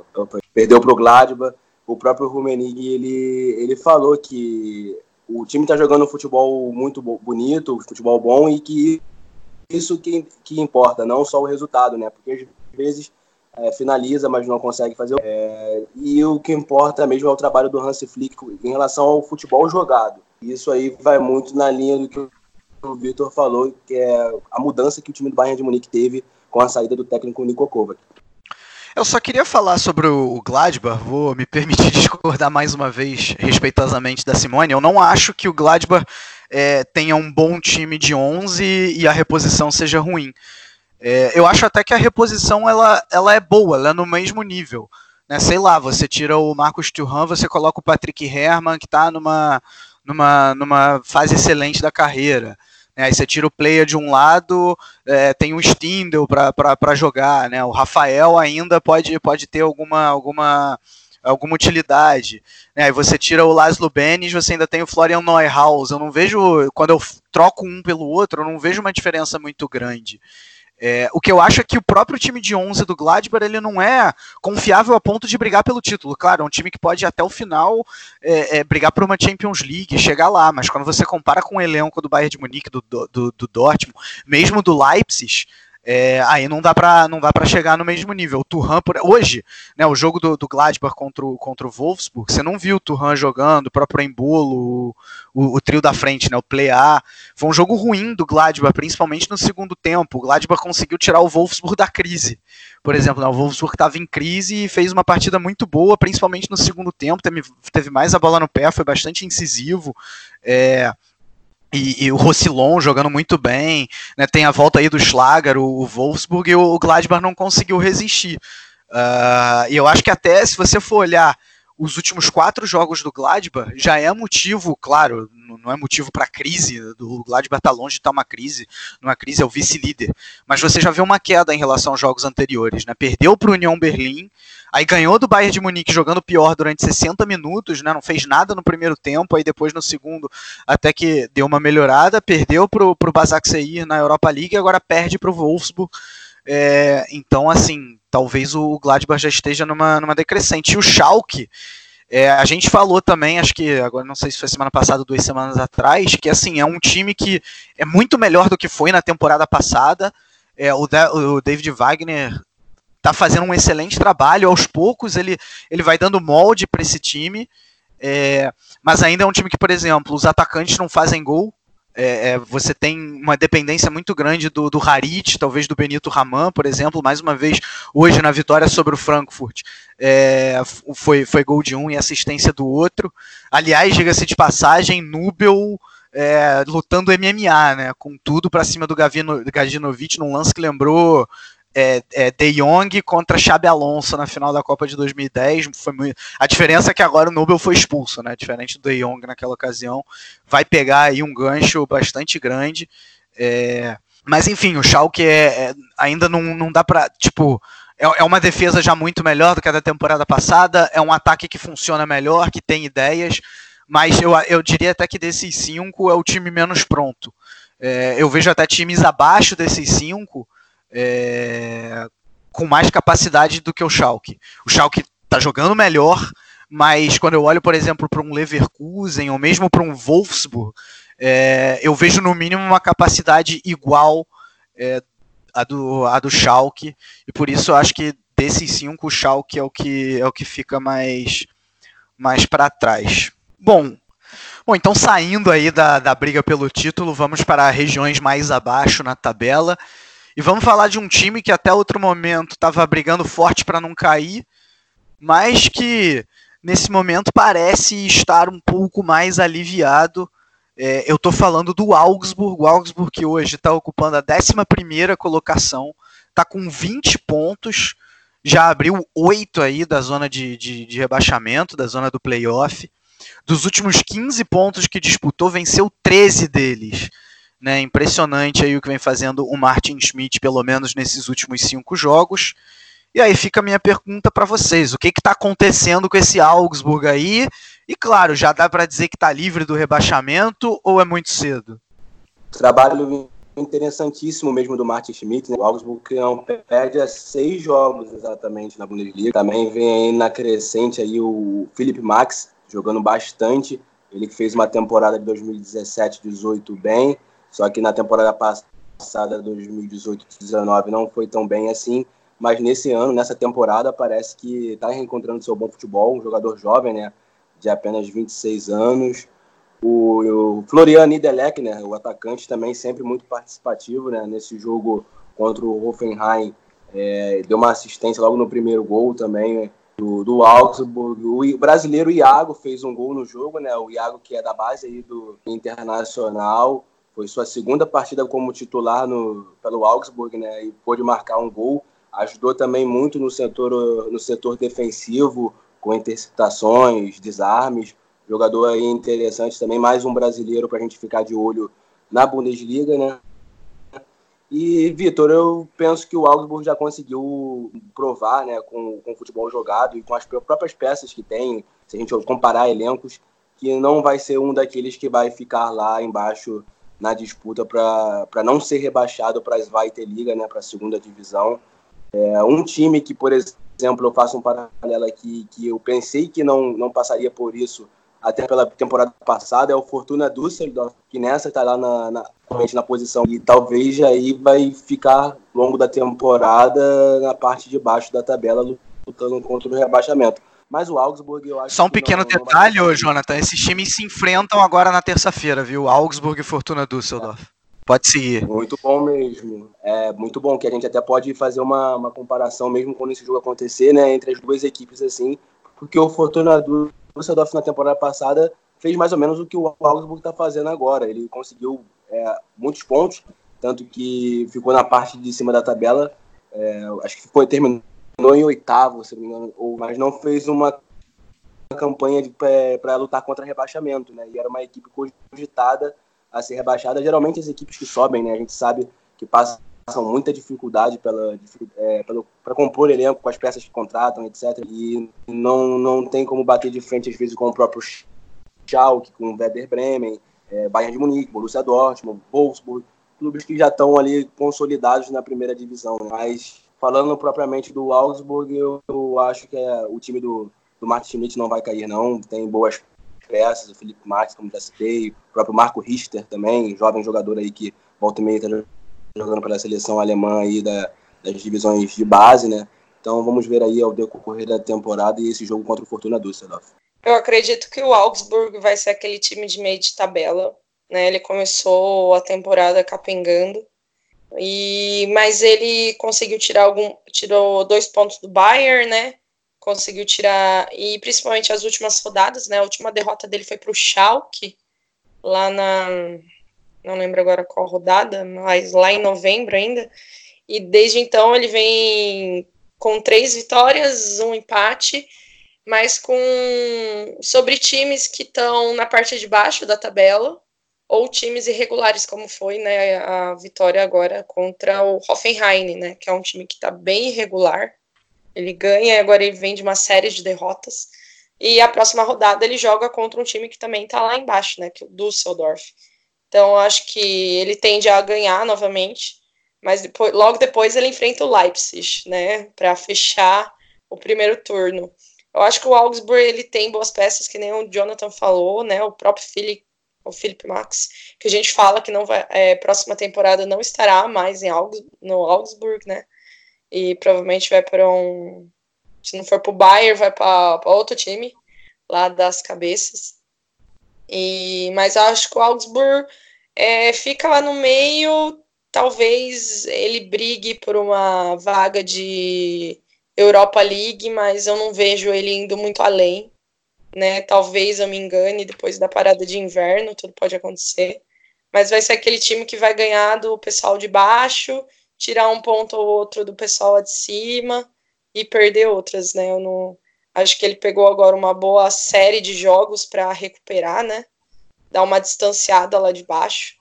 perdeu pro Gladbach, o próprio Rummenigge, ele ele falou que o time está jogando um futebol muito bonito, futebol bom e que isso que, que importa, não só o resultado, né? Porque às vezes é, finaliza, mas não consegue fazer. É, e o que importa mesmo é o trabalho do Hansi Flick em relação ao futebol jogado. Isso aí vai muito na linha do que o Vitor falou, que é a mudança que o time do Bayern de Munique teve com a saída do técnico Niko Kovac. Eu só queria falar sobre o Gladbach, vou me permitir [laughs] discordar mais uma vez respeitosamente da Simone. Eu não acho que o Gladbach é, tenha um bom time de 11 e a reposição seja ruim. É, eu acho até que a reposição ela, ela é boa, ela é no mesmo nível. Né? Sei lá, você tira o Marcos Thuram, você coloca o Patrick Herrmann, que está numa, numa, numa fase excelente da carreira. Né? Aí você tira o player de um lado, é, tem o Stindl para jogar, né? O Rafael ainda pode, pode ter alguma, alguma, alguma utilidade. Né? Aí você tira o Laszlo Benes, você ainda tem o Florian Neuhaus. Eu não vejo, quando eu troco um pelo outro, eu não vejo uma diferença muito grande. É, o que eu acho é que o próprio time de 11 do Gladbach ele não é confiável a ponto de brigar pelo título. Claro, é um time que pode até o final é, é, brigar por uma Champions League, chegar lá, mas quando você compara com o elenco do Bayern de Munique, do, do, do Dortmund, mesmo do Leipzig, é, aí não dá para não dá para chegar no mesmo nível. O Turhan por, hoje, né, o jogo do, do Gladbach contra o, contra o Wolfsburg, você não viu o Turhan jogando, o próprio Embolo, o, o, trio da frente, né, o Play A. Foi um jogo ruim do Gladbach, principalmente no segundo tempo. O Gladbach conseguiu tirar o Wolfsburg da crise. Por exemplo, né, o Wolfsburg estava em crise e fez uma partida muito boa, principalmente no segundo tempo. Teve, teve mais a bola no pé, foi bastante incisivo. É, e, e, o Rossilon jogando muito bem, né, tem a volta aí do Schlager, o, Wolfsburg, e o, o Gladbach não conseguiu resistir. Uh, e eu acho que até se você for olhar os últimos quatro jogos do Gladbach, já é motivo, claro, não é motivo para crise, o Gladbach está longe de estar uma crise, numa crise é o vice-líder, mas você já vê uma queda em relação aos jogos anteriores, né? Perdeu para o União Berlim, Aí ganhou do Bayern de Munique jogando pior durante 60 minutos, né? Não fez nada no primeiro tempo, aí depois no segundo até que deu uma melhorada, perdeu pro, pro Basak Seir na Europa League e agora perde pro Wolfsburg. É, então, assim, talvez o Gladbach já esteja numa, numa decrescente. E o Schalke, é, a gente falou também, acho que agora não sei se foi semana passada ou duas semanas atrás, que assim, é um time que é muito melhor do que foi na temporada passada. É, o, da, o David Wagner tá fazendo um excelente trabalho. Aos poucos ele, ele vai dando molde para esse time. É, mas ainda é um time que, por exemplo, os atacantes não fazem gol. É, é, você tem uma dependência muito grande do, do Harit, talvez do Benito Raman, por exemplo, mais uma vez hoje na vitória sobre o Frankfurt. É, foi, foi gol de um e assistência do outro. Aliás, diga-se de passagem, Nubel é, lutando MMA, né, com tudo para cima do Gavino, Gajinovic, num lance que lembrou é, é, De Jong contra Xabi Alonso na final da Copa de 2010. Foi muito... A diferença é que agora o Nubel foi expulso, né? Diferente do De Jong naquela ocasião. Vai pegar aí um gancho bastante grande. É... Mas enfim, o Schalke é, é, ainda não, não dá pra. Tipo, é, é uma defesa já muito melhor do que a da temporada passada. É um ataque que funciona melhor, que tem ideias. Mas eu, eu diria até que desses cinco é o time menos pronto. É, eu vejo até times abaixo desses cinco é, com mais capacidade do que o Schalke. O Schalke está jogando melhor, mas quando eu olho, por exemplo, para um Leverkusen ou mesmo para um Wolfsburg, é, eu vejo no mínimo uma capacidade igual é, a, do, a do Schalke, e por isso eu acho que desses cinco, o Schalke é o que, é o que fica mais, mais para trás. Bom, Bom, então saindo aí da, da briga pelo título, vamos para regiões mais abaixo na tabela. E vamos falar de um time que até outro momento estava brigando forte para não cair, mas que nesse momento parece estar um pouco mais aliviado. É, eu estou falando do Augsburg, o Augsburg que hoje está ocupando a 11 colocação, está com 20 pontos, já abriu 8 aí da zona de, de, de rebaixamento, da zona do playoff. Dos últimos 15 pontos que disputou, venceu 13 deles. Né, impressionante aí o que vem fazendo o Martin Schmidt, pelo menos nesses últimos cinco jogos. E aí fica a minha pergunta para vocês: o que está acontecendo com esse Augsburg aí? E claro, já dá para dizer que está livre do rebaixamento ou é muito cedo? Trabalho interessantíssimo mesmo do Martin Schmidt. Né? O Augsburg não perde a seis jogos exatamente na Bundesliga. Também vem aí na crescente aí o Philipp Max jogando bastante. Ele fez uma temporada de 2017-18 bem. Só que na temporada passada, 2018-19, não foi tão bem assim. Mas nesse ano, nessa temporada, parece que está reencontrando seu bom futebol. Um jogador jovem, né? De apenas 26 anos. O, o Florian Niedelec, né? O atacante também sempre muito participativo, né? Nesse jogo contra o Hoffenheim. É, deu uma assistência logo no primeiro gol também, né? do, do Augsburg. O brasileiro Iago fez um gol no jogo, né? O Iago que é da base aí do Internacional. Foi sua segunda partida como titular no, pelo Augsburg, né? E pôde marcar um gol. Ajudou também muito no setor, no setor defensivo, com interceptações, desarmes. Jogador aí interessante também, mais um brasileiro para a gente ficar de olho na Bundesliga, né? E, Vitor, eu penso que o Augsburg já conseguiu provar, né, com, com o futebol jogado e com as próprias peças que tem, se a gente comparar elencos, que não vai ser um daqueles que vai ficar lá embaixo na disputa para não ser rebaixado para a Zweite Liga, né, para a segunda divisão. É, um time que, por exemplo, eu faço um paralelo aqui, que eu pensei que não, não passaria por isso até pela temporada passada, é o Fortuna Düsseldorf, que nessa está lá na, na, na posição e talvez aí vai ficar ao longo da temporada na parte de baixo da tabela lutando contra o rebaixamento. Mas o Augsburg, eu acho Só um pequeno não, detalhe, não Jonathan, esses times se enfrentam agora na terça-feira, viu? Augsburg e Fortuna Düsseldorf. É. Pode seguir. Muito bom mesmo. É muito bom que a gente até pode fazer uma, uma comparação mesmo quando esse jogo acontecer, né, entre as duas equipes assim, porque o Fortuna Düsseldorf na temporada passada fez mais ou menos o que o Augsburg está fazendo agora. Ele conseguiu é, muitos pontos, tanto que ficou na parte de cima da tabela. É, acho que foi terminou em oitavo, se não me engano, ou, mas não fez uma campanha para lutar contra rebaixamento, né? E era uma equipe cogitada a ser rebaixada. Geralmente as equipes que sobem, né? A gente sabe que passam muita dificuldade pela é, para compor elenco com as peças que contratam, etc. E não não tem como bater de frente às vezes com o próprio Schalke, com o Werder Bremen, é, Bayern de Munique, Borussia Dortmund, Wolfsburg, clubes que já estão ali consolidados na primeira divisão. Né? Mas falando propriamente do Augsburg, eu, eu acho que é, o time do, do Martin Schmidt não vai cair não. Tem boas peças, o Felipe Marques, como já citei, o próprio Marco Richter também, jovem jogador aí que volta e meia está jogando pela seleção alemã aí da, das divisões de base, né? Então vamos ver aí ao decorrer da temporada e esse jogo contra o Fortuna Düsseldorf. Eu acredito que o Augsburg vai ser aquele time de meio de tabela, né? Ele começou a temporada capengando, e mas ele conseguiu tirar algum, tirou dois pontos do Bayern, né? conseguiu tirar, e principalmente as últimas rodadas, né? A última derrota dele foi para o Schalke, lá na. Não lembro agora qual rodada, mas lá em novembro ainda. E desde então ele vem com três vitórias, um empate, mas com sobre times que estão na parte de baixo da tabela ou times irregulares, como foi né, a vitória agora contra o Hoffenheim, né, que é um time que está bem irregular ele ganha e agora ele vem de uma série de derrotas. E a próxima rodada ele joga contra um time que também está lá embaixo, né? Que é o Düsseldorf. Então, acho que ele tende a ganhar novamente, mas depois, logo depois ele enfrenta o Leipzig, né? Para fechar o primeiro turno. Eu acho que o Augsburg ele tem boas peças, que nem o Jonathan falou, né? O próprio Philip, o Philip Max, que a gente fala que não vai, é, próxima temporada não estará mais em Augs, no Augsburg, né? e provavelmente vai para um. Se não for para o Bayern, vai para outro time lá das cabeças. E, mas acho que o Augsburg é, fica lá no meio. Talvez ele brigue por uma vaga de Europa League, mas eu não vejo ele indo muito além. Né? Talvez eu me engane depois da parada de inverno, tudo pode acontecer. Mas vai ser aquele time que vai ganhar do pessoal de baixo tirar um ponto ou outro do pessoal de cima e perder outras, né? Eu não acho que ele pegou agora uma boa série de jogos para recuperar, né? Dar uma distanciada lá de baixo.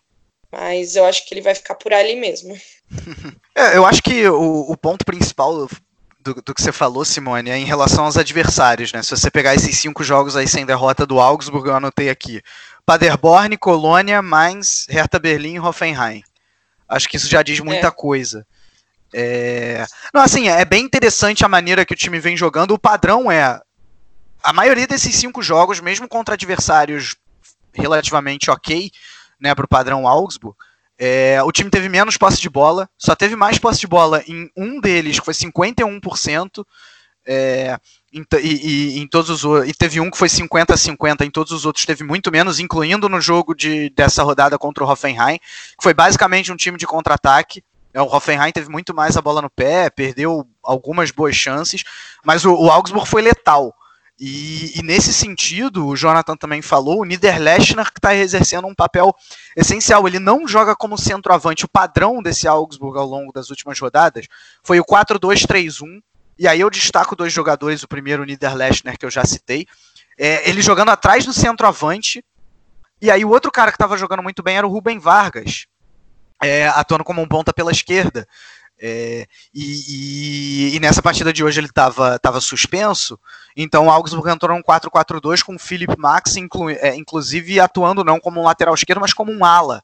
Mas eu acho que ele vai ficar por ali mesmo. [laughs] é, eu acho que o, o ponto principal do, do, que você falou, Simone, é em relação aos adversários, né? Se você pegar esses cinco jogos aí sem derrota do Augsburg, eu anotei aqui. Paderborn, Colônia, Mainz, Hertha Berlim e Hoffenheim. Acho que isso já diz muita é. coisa. É... Não, assim, é bem interessante a maneira que o time vem jogando. O padrão é. A maioria desses cinco jogos, mesmo contra adversários relativamente ok, né, para o padrão Augsburg, é, o time teve menos posse de bola, só teve mais posse de bola em um deles, que foi 51%, é, e, e, em todos os e teve um que foi 50 a 50, em todos os outros teve muito menos, incluindo no jogo de, dessa rodada contra o Hoffenheim, que foi basicamente um time de contra-ataque. É, o Hoffenheim teve muito mais a bola no pé, perdeu algumas boas chances, mas o, o Augsburg foi letal. E, e, nesse sentido, o Jonathan também falou, o Niederlechner que está exercendo um papel essencial. Ele não joga como centroavante. O padrão desse Augsburg ao longo das últimas rodadas foi o 4-2-3-1, e aí eu destaco dois jogadores, o primeiro o Niederlechner, que eu já citei, é, ele jogando atrás do centroavante, E aí o outro cara que estava jogando muito bem era o Rubem Vargas, é, atuando como um ponta pela esquerda. É, e, e, e, nessa partida de hoje ele estava tava suspenso, então o Augsburg entrou num 4-4-2 com o Philip Max, inclu, é, inclusive atuando não como um lateral esquerdo, mas como um ala.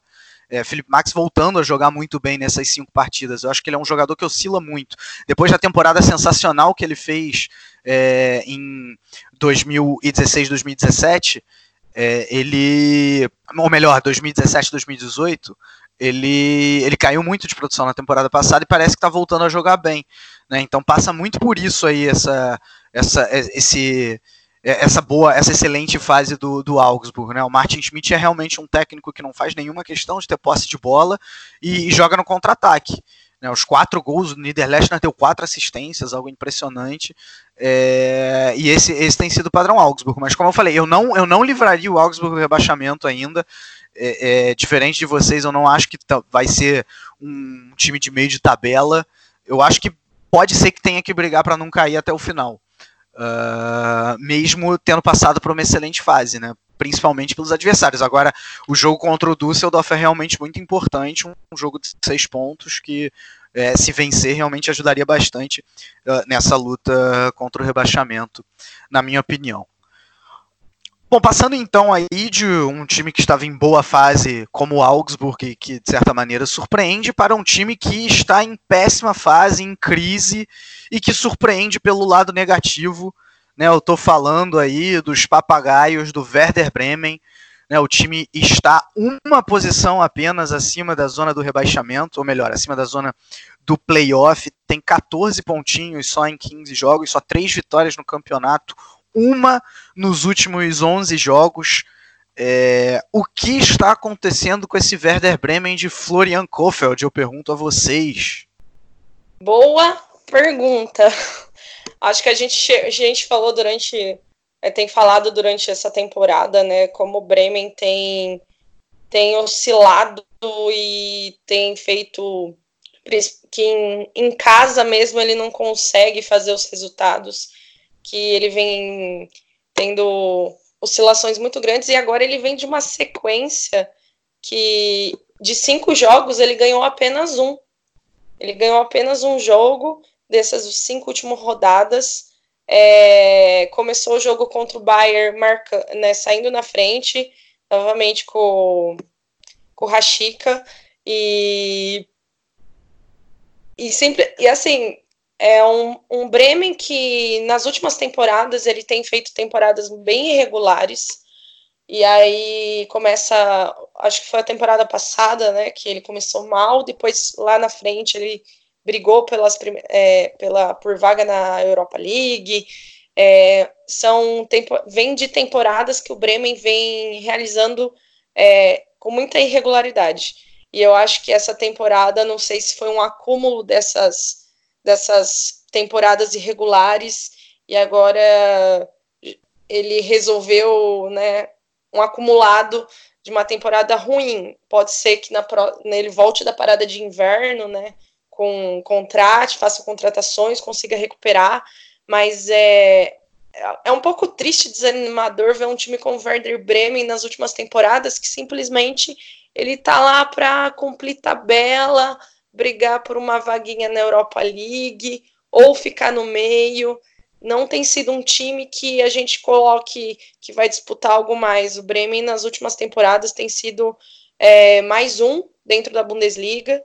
É, Felipe Max voltando a jogar muito bem nessas cinco partidas. Eu acho que ele é um jogador que oscila muito. Depois da temporada sensacional que ele fez é, em 2016, 2017, é, ele, ou melhor, 2017, 2018, ele, ele caiu muito de produção na temporada passada e parece que está voltando a jogar bem. Né? Então passa muito por isso aí essa, essa, esse, essa boa, essa excelente fase do, do Augsburg. Né? O Martin Schmidt é realmente um técnico que não faz nenhuma questão de ter posse de bola e, e joga no contra-ataque. Né? Os quatro gols, o Niederlechner deu quatro assistências, algo impressionante. É, e esse, esse tem sido o padrão Augsburg. Mas como eu falei, eu não, eu não livraria o Augsburg do rebaixamento ainda. É, é, diferente de vocês, eu não acho que vai ser um time de meio de tabela. Eu acho que pode ser que tenha que brigar para não cair até o final. Uh, mesmo tendo passado por uma excelente fase, né? principalmente pelos adversários. Agora, o jogo contra o Düsseldorf é realmente muito importante, um, jogo de seis pontos que, é, se vencer, realmente ajudaria bastante uh, nessa luta contra o rebaixamento, na minha opinião. Bom, passando então aí de um time que estava em boa fase, como o Augsburg, que de certa maneira surpreende, para um time que está em péssima fase, em crise, e que surpreende pelo lado negativo. Né, eu estou falando aí dos papagaios do Werder Bremen. Né, o time está uma posição apenas acima da zona do rebaixamento, ou melhor, acima da zona do playoff. Tem 14 pontinhos só em 15 jogos, só 3 vitórias no campeonato, uma nos últimos 11 jogos. É, o que está acontecendo com esse Werder Bremen de Florian Kofeld? Eu pergunto a vocês. Boa pergunta. Acho que a gente, a gente falou durante. É, tem falado durante essa temporada, né? Como o Bremen tem, tem oscilado e tem feito. Que em, em casa mesmo ele não consegue fazer os resultados que ele vem tendo oscilações muito grandes e agora ele vem de uma sequência que de cinco jogos ele ganhou apenas um. Ele ganhou apenas um jogo dessas cinco últimas rodadas. É, começou o jogo contra o Bayern marca, né, saindo na frente, novamente com, com o Rashica e e sempre e assim é um, um Bremen que nas últimas temporadas ele tem feito temporadas bem irregulares. E aí começa, acho que foi a temporada passada, né, que ele começou mal, depois lá na frente ele brigou pelas, é, pela, por vaga na Europa League. É, são tempo, vem de temporadas que o Bremen vem realizando é, com muita irregularidade. E eu acho que essa temporada, não sei se foi um acúmulo dessas dessas temporadas irregulares e agora ele resolveu, né, um acumulado de uma temporada ruim. Pode ser que na ele volte da parada de inverno, né, com contrate, faça contratações, consiga recuperar, mas é é um pouco triste, desanimador ver um time como o Werder Bremen nas últimas temporadas que simplesmente ele tá lá para cumprir tabela, brigar por uma vaguinha na Europa League ou ficar no meio. Não tem sido um time que a gente coloque que vai disputar algo mais. O Bremen nas últimas temporadas tem sido é, mais um dentro da Bundesliga.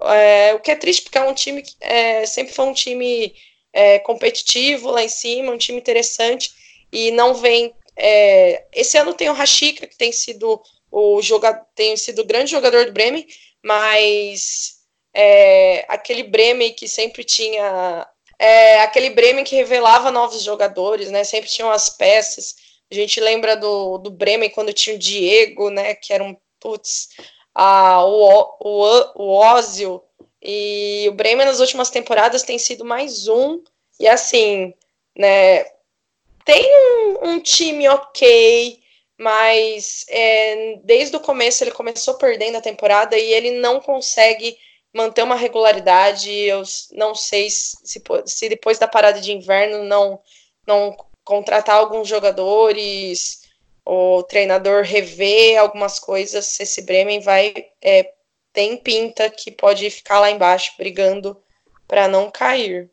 É, o que é triste porque é um time que é, sempre foi um time é, competitivo lá em cima, um time interessante e não vem. É, esse ano tem o Rashica que tem sido o jogador, tem sido o grande jogador do Bremen, mas é, aquele Bremen que sempre tinha. É, aquele Bremen que revelava novos jogadores, né? Sempre tinham as peças. A gente lembra do, do Bremen quando tinha o Diego, né? Que era um putz, a, o, o, o Ozil. E o Bremen nas últimas temporadas tem sido mais um. E assim, né? Tem um, um time ok, mas é, desde o começo ele começou perdendo a temporada e ele não consegue manter uma regularidade. Eu não sei se, se depois da parada de inverno não, não contratar alguns jogadores o treinador rever algumas coisas, esse Bremen vai é, tem pinta que pode ficar lá embaixo brigando para não cair.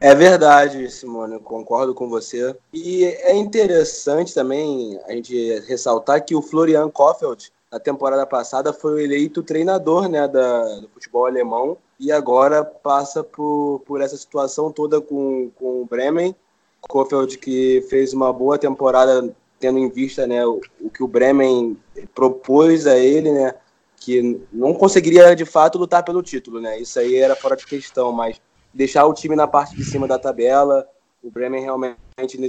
É verdade, Simone, eu concordo com você. E é interessante também a gente ressaltar que o Florian Kofeld, na temporada passada, foi eleito treinador né, da, do futebol alemão e agora passa por, por essa situação toda com, com o Bremen. Kofeld que fez uma boa temporada tendo em vista né, o, o que o Bremen propôs a ele, né, que não conseguiria de fato lutar pelo título, né? Isso aí era fora de questão, mas deixar o time na parte de cima da tabela, o Bremen realmente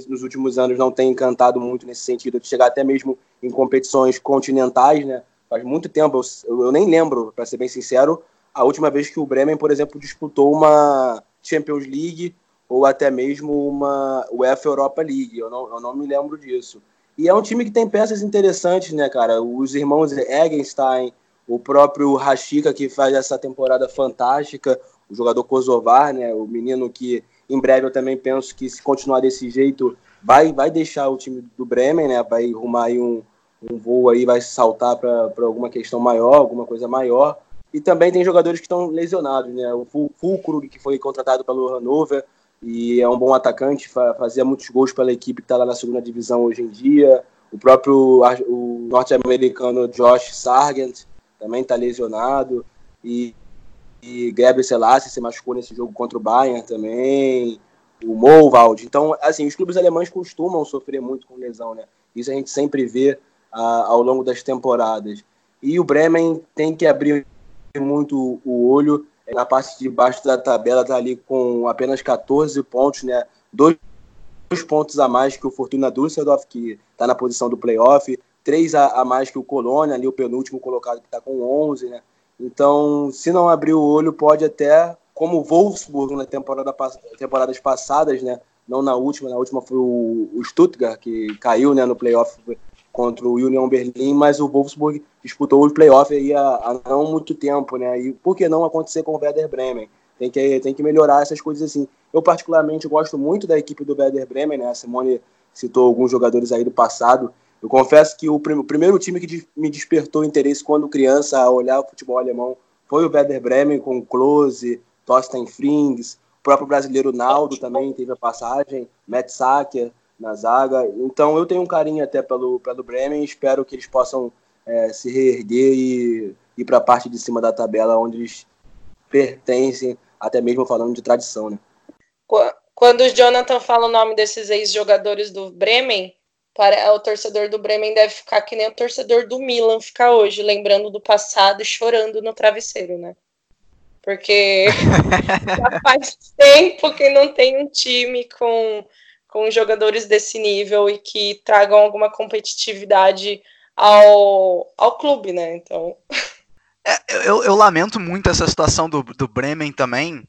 nos últimos anos não tem encantado muito nesse sentido de chegar até mesmo em competições continentais, né? Faz muito tempo, eu, eu nem lembro, para ser bem sincero, a última vez que o Bremen, por exemplo, disputou uma Champions League ou até mesmo uma UEFA Europa League. Eu não, eu não me lembro disso. E é um time que tem peças interessantes, né, cara? Os irmãos Egenstein, o próprio Rashica, que faz essa temporada fantástica, o jogador Kosovar, né, o menino que em breve eu também penso que se continuar desse jeito vai, vai deixar o time do Bremen, né, vai arrumar aí um, um voo aí, vai saltar para alguma questão maior, alguma coisa maior. E também tem jogadores que estão lesionados, né, o Fulkrug, que foi contratado pelo Hannover, e é um bom atacante, fazia muitos gols pela equipe que está lá na segunda divisão hoje em dia. O próprio o norte-americano Josh Sargent também está lesionado. E, e Gabriel Selassie se machucou nesse jogo contra o Bayern também. O Mouvald. Então, assim, os clubes alemães costumam sofrer muito com lesão, né? Isso a gente sempre vê ah, ao longo das temporadas. E o Bremen tem que abrir muito o olho na parte de baixo da tabela está ali com apenas 14 pontos, né? Dois, dois pontos a mais que o Fortuna Düsseldorf, que está na posição do playoff, três a, a, mais que o Colônia, ali o penúltimo colocado que está com 11, né? Então, se não abrir o olho, pode até, como o Wolfsburg na temporada, temporadas passadas, né? Não na última, na última foi o, Stuttgart, que caiu né, no playoff contra o Union Berlin, mas o Wolfsburg disputou o playoff aí há, há, não muito tempo, né? E por que não acontecer com o Werder Bremen? Tem que, tem que melhorar essas coisas assim. Eu, particularmente, gosto muito da equipe do Werder Bremen, né? A Simone citou alguns jogadores aí do passado. Eu confesso que o, prim o primeiro time que me despertou interesse quando criança a olhar o futebol alemão foi o Werder Bremen, com Klose, Thorsten Frings, o próprio brasileiro Naldo também teve a passagem, Matt Sacker na zaga. Então eu tenho um carinho até pelo, pelo Bremen, espero que eles possam é, se reerguer e ir para a parte de cima da tabela, onde eles pertencem, até mesmo falando de tradição. Né? Quando o Jonathan fala o nome desses ex-jogadores do Bremen, para o torcedor do Bremen deve ficar que nem o torcedor do Milan fica hoje, lembrando do passado e chorando no travesseiro, né? Porque já [laughs] faz tempo que não tem um time com com jogadores desse nível e que tragam alguma competitividade ao, ao clube, né? Então. É, eu, eu, lamento muito essa situação do, do Bremen também.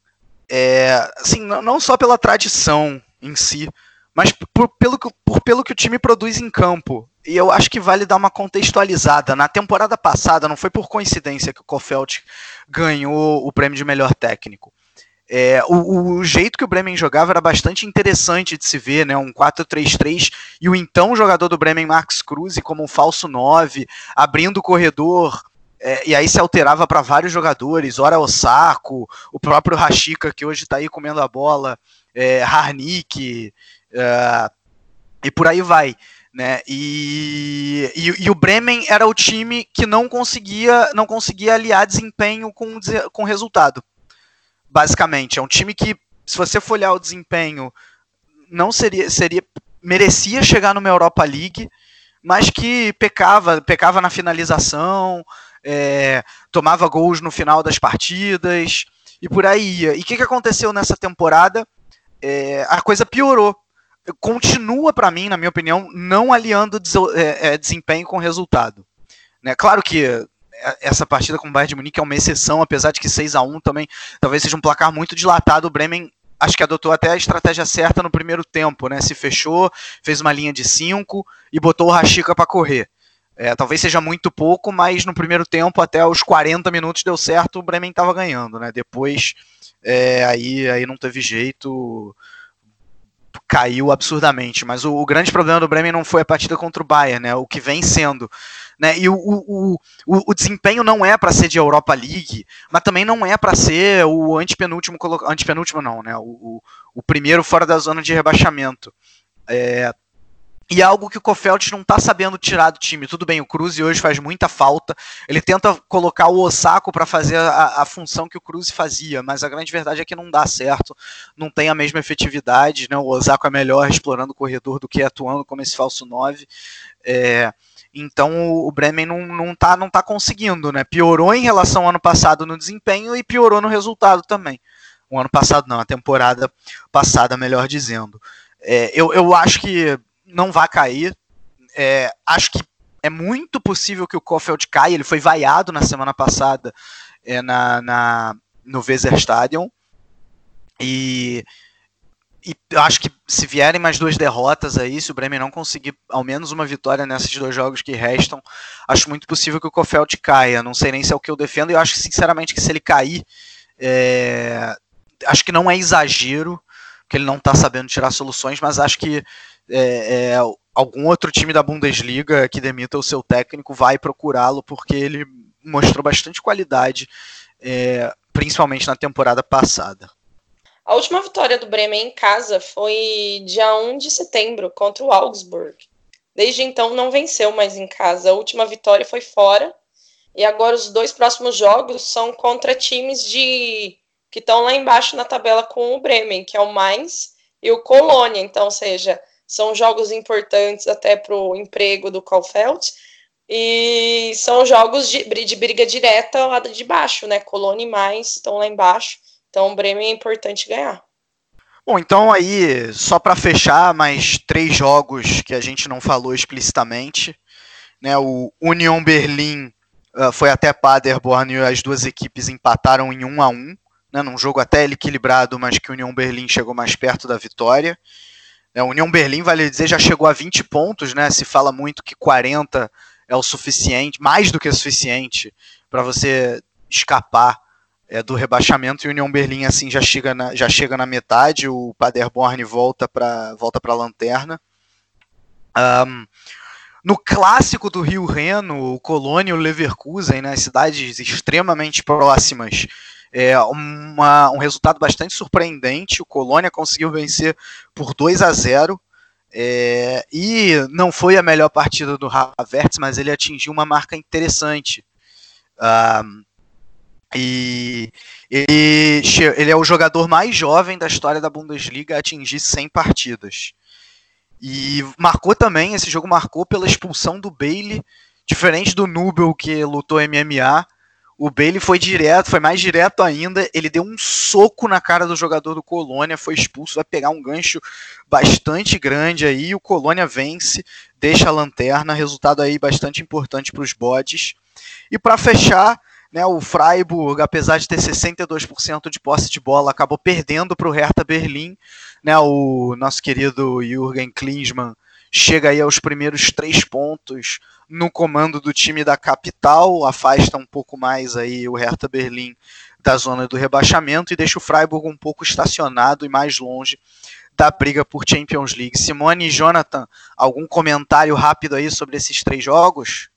É, assim, não só pela tradição em si, mas por, pelo, que, por, pelo que o time produz em campo. E eu acho que vale dar uma contextualizada. Na temporada passada, não foi por coincidência que o Kofeld ganhou o prêmio de melhor técnico. É, o, o, jeito que o Bremen jogava era bastante interessante de se ver, né? Um 4-3-3 e o então jogador do Bremen, Max Cruz, como um falso 9, abrindo o corredor. É, e aí se alterava para vários jogadores, ora Osako, o próprio Rashica, que hoje está aí comendo a bola, é, Harnik, é, e por aí vai. Né? E, e, e, o Bremen era o time que não conseguia, não conseguia aliar desempenho com, com resultado basicamente. É um time que, se você for olhar o desempenho, não seria, seria merecia chegar numa Europa League, mas que pecava, pecava na finalização, é, tomava gols no final das partidas e por aí ia. E o que, que aconteceu nessa temporada? É, a coisa piorou. Continua, para mim, na minha opinião, não aliando é, é, desempenho com resultado. Né? Claro que essa partida com o Bayern de Munique é uma exceção, apesar de que 6 a 1 também talvez seja um placar muito dilatado. O Bremen acho que adotou até a estratégia certa no primeiro tempo, né? Se fechou, fez uma linha de 5 e botou o Rashica para correr. É, talvez seja muito pouco, mas no primeiro tempo, até os 40 minutos deu certo, o Bremen estava ganhando, né? Depois, é, aí, aí não teve jeito. Caiu absurdamente. Mas o, o, grande problema do Bremen não foi a partida contra o Bayern, né? O que vem sendo. Né? E o, o, o, o desempenho não é para ser de Europa League, mas também não é para ser o antepenúltimo, antepenúltimo não, né? O, o, o primeiro fora da zona de rebaixamento. É, e é algo que o Kofeld não está sabendo tirar do time. Tudo bem, o Cruz hoje faz muita falta. Ele tenta colocar o Osako para fazer a, a, função que o Cruz fazia, mas a grande verdade é que não dá certo. Não tem a mesma efetividade. Né? O Osako é melhor explorando o corredor do que atuando como esse falso 9. É, então o Bremen não, não, tá, não tá conseguindo. Né? Piorou em relação ao ano passado no desempenho e piorou no resultado também. O ano passado não, a temporada passada, melhor dizendo. É, eu, eu acho que não vai cair. É, acho que é muito possível que o Kofeld caia. Ele foi vaiado na semana passada é, na, na, no Weserstadion. E, e acho que se vierem mais duas derrotas aí, se o Bremen não conseguir ao menos uma vitória nesses dois jogos que restam, acho muito possível que o Kofeld caia. Não sei nem se é o que eu defendo. E eu acho sinceramente que se ele cair, é, acho que não é exagero, que ele não está sabendo tirar soluções, mas acho que é, é, algum outro time da Bundesliga que demita o seu técnico vai procurá-lo porque ele mostrou bastante qualidade, é, principalmente na temporada passada. A última vitória do Bremen em casa foi dia 1 de setembro contra o Augsburg. Desde então não venceu mais em casa. A última vitória foi fora. E agora os dois próximos jogos são contra times de que estão lá embaixo na tabela com o Bremen, que é o Mainz e o Colônia. Então, seja, são jogos importantes até para o emprego do Kaufeld, e são jogos de, de briga direta lá de baixo, né? Colônia e mais estão lá embaixo, então o Bremen é importante ganhar. Bom, então aí, só para fechar, mais três jogos que a gente não falou explicitamente. Né, o Union Berlim uh, foi até Paderborn e as duas equipes empataram em 1 a 1 né, num jogo até equilibrado, mas que o Union Berlim chegou mais perto da vitória. É, a União Berlim, vale dizer, já chegou a 20 pontos, né? Se fala muito que 40 é o suficiente, mais do que o suficiente, para você escapar é, do rebaixamento. E União Berlim, assim, já chega na, já chega na metade. O Paderborn volta para volta a lanterna. Um, no clássico do Rio Reno, o Colônia e o Leverkusen, né, cidades extremamente próximas, é uma, um resultado bastante surpreendente. O Colônia conseguiu vencer por 2 a 0. É, e não foi a melhor partida do Havertz, mas ele atingiu uma marca interessante. E ele, ele, é o jogador mais jovem da história da Bundesliga a atingir 100 partidas. E marcou também, esse jogo marcou pela expulsão do Bailey, diferente do Nubel que lutou MMA, o Bailey foi direto, foi mais direto ainda. Ele deu um soco na cara do jogador do Colônia, foi expulso, vai pegar um gancho bastante grande aí. O Colônia vence, deixa a lanterna, resultado aí bastante importante para os bodes. E para fechar, né, o Freiburg, apesar de ter 62% de posse de bola, acabou perdendo para o Hertha Berlim. Né, o nosso querido Jürgen Klinsmann chega aí aos primeiros três pontos no comando do time da capital, afasta um pouco mais aí o Hertha Berlim da zona do rebaixamento e deixa o Freiburg um pouco estacionado e mais longe da briga por Champions League. Simone e Jonathan, algum comentário rápido aí sobre esses três jogos?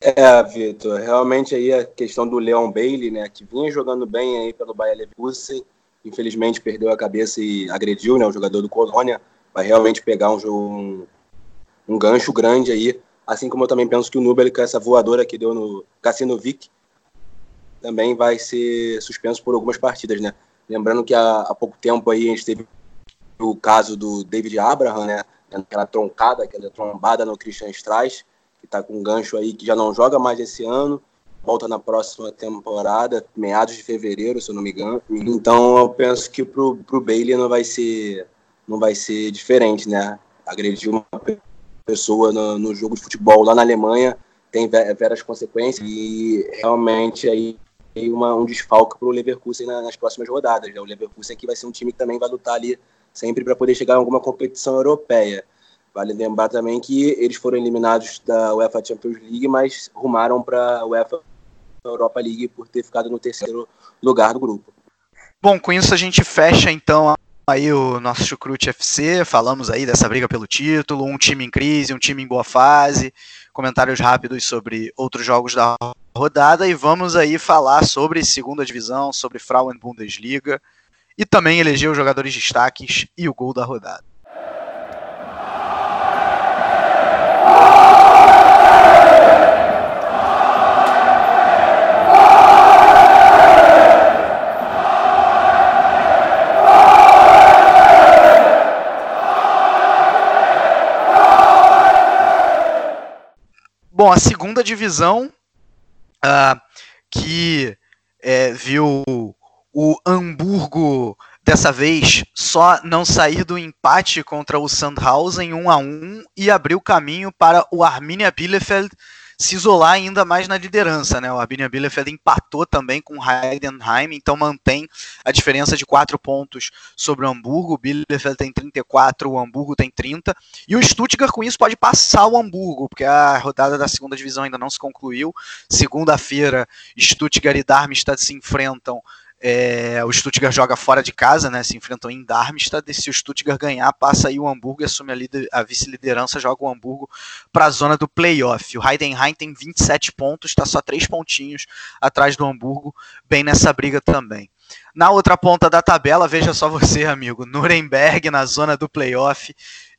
É, Vitor, realmente aí a questão do Leon Bailey, né, que vinha jogando bem aí pelo Bayer Leverkusen, infelizmente perdeu a cabeça e agrediu, né, o jogador do Colônia, vai realmente pegar um, um, um gancho grande aí Assim como eu também penso que o Nubel, com essa voadora que deu no Cassino Vic, também vai ser suspenso por algumas partidas, né? Lembrando que há, há pouco tempo aí a gente teve o caso do David Abraham, né? Aquela troncada, aquela trombada no Christian Strauss, que está com um gancho aí que já não joga mais esse ano, volta na próxima temporada, meados de fevereiro, se eu não me engano. Então eu penso que pro, pro Bailey não vai ser não vai ser diferente, né? Agredir uma pessoa no, no jogo de futebol lá na Alemanha tem veras consequências e realmente aí uma, um desfalque para o Leverkusen nas próximas rodadas. Né? O Leverkusen aqui vai ser um time que também vai lutar ali sempre para poder chegar a alguma competição europeia. Vale lembrar também que eles foram eliminados da UEFA Champions League, mas rumaram para a UEFA Europa League por ter ficado no terceiro lugar do grupo. Bom, com isso a gente fecha então aí o nosso Chucrute FC, falamos aí dessa briga pelo título, um time em crise, um time em boa fase, comentários rápidos sobre outros jogos da rodada e vamos aí falar sobre segunda divisão, sobre Frauen Bundesliga e também eleger os jogadores destaques e o gol da rodada. Bom, a segunda divisão, uh, que é, viu o Hamburgo dessa vez só não sair do empate contra o Sandhausen 1 a 1 e abrir o caminho para o Arminia Bielefeld se isolar ainda mais na liderança, né? O Arminia Bielefeld empatou também com o Heidenheim, então mantém a diferença de 4 pontos sobre o Hamburgo. O Bielefeld tem 34, o Hamburgo tem 30. E o Stuttgart com isso pode passar o Hamburgo, porque a rodada da segunda divisão ainda não se concluiu. Segunda-feira, Stuttgart e Darmstadt se enfrentam é, o Stuttgart joga fora de casa, né? Se enfrentam em Darmstadt. E se o Stuttgart ganhar, passa aí o Hamburgo e assume a, a vice-liderança, joga o Hamburgo para a zona do playoff. O Heidenheim tem 27 pontos, está só 3 pontinhos atrás do Hamburgo, bem nessa briga também. Na outra ponta da tabela, veja só você, amigo. Nuremberg na zona do playoff,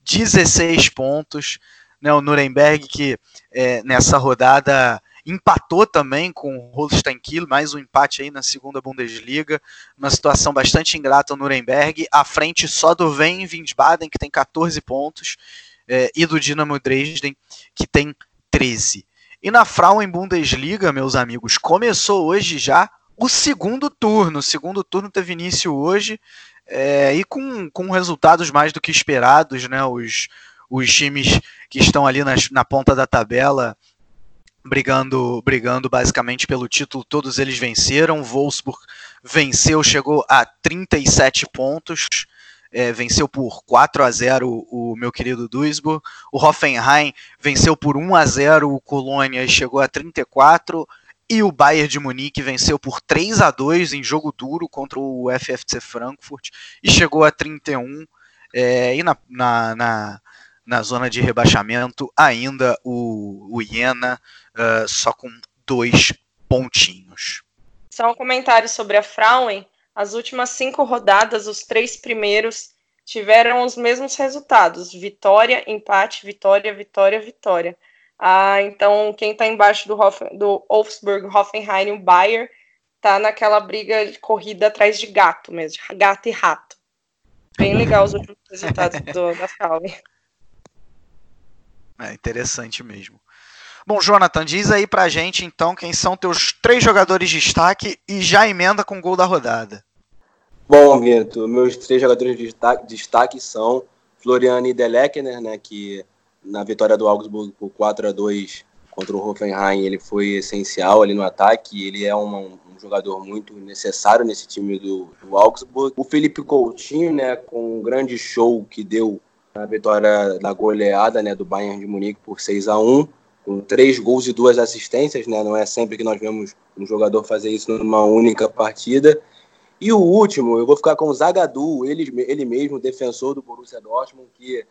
16 pontos. Né, o Nuremberg que é, nessa rodada empatou também com o Holstein Kiel, mais um empate aí na segunda Bundesliga, uma situação bastante ingrata o Nuremberg, à frente só do Ven Wiesbaden, que tem 14 pontos, é, e do Dinamo Dresden, que tem 13. E na Frauen Bundesliga, meus amigos, começou hoje já o segundo turno. O segundo turno teve início hoje, é, e com, com resultados mais do que esperados, né? Os, os times que estão ali nas, na ponta da tabela brigando, brigando basicamente pelo título, todos eles venceram. Wolfsburg venceu, chegou a 37 pontos, é, venceu por 4 a 0 o, meu querido Duisburg. O Hoffenheim venceu por 1 a 0 o Colônia e chegou a 34. E o Bayern de Munique venceu por 3 a 2 em jogo duro contra o FFC Frankfurt e chegou a 31. É, e na, na, na na zona de rebaixamento, ainda o, o Iena, uh, só com dois pontinhos. Só um comentário sobre a Frauen. As últimas cinco rodadas, os três primeiros tiveram os mesmos resultados: vitória, empate, vitória, vitória, vitória. Ah, então quem está embaixo do, Hoffen, do Wolfsburg, Hoffenheim e o Bayer tá naquela briga de corrida atrás de gato mesmo, gato e rato. Bem legal os últimos resultados [laughs] do, da Frauen. É interessante mesmo. Bom, Jonathan, diz aí pra gente então quem são teus três jogadores de destaque e já emenda com o gol da rodada. Bom, Gueto, meus três jogadores de destaque, são Floriano e Deleckner, né, que na vitória do Augsburg por 4 a 2 contra o Hoffenheim, ele foi essencial ali no ataque, ele é um, um jogador muito necessário nesse time do, do Augsburg. O Felipe Coutinho, né, com um grande show que deu na vitória da goleada né, do Bayern de Munique por 6 a 1 com três gols e duas assistências, né? Não é sempre que nós vemos um jogador fazer isso numa única partida. E o último, eu vou ficar com o Zagadou, ele, ele mesmo, defensor do Borussia Dortmund, que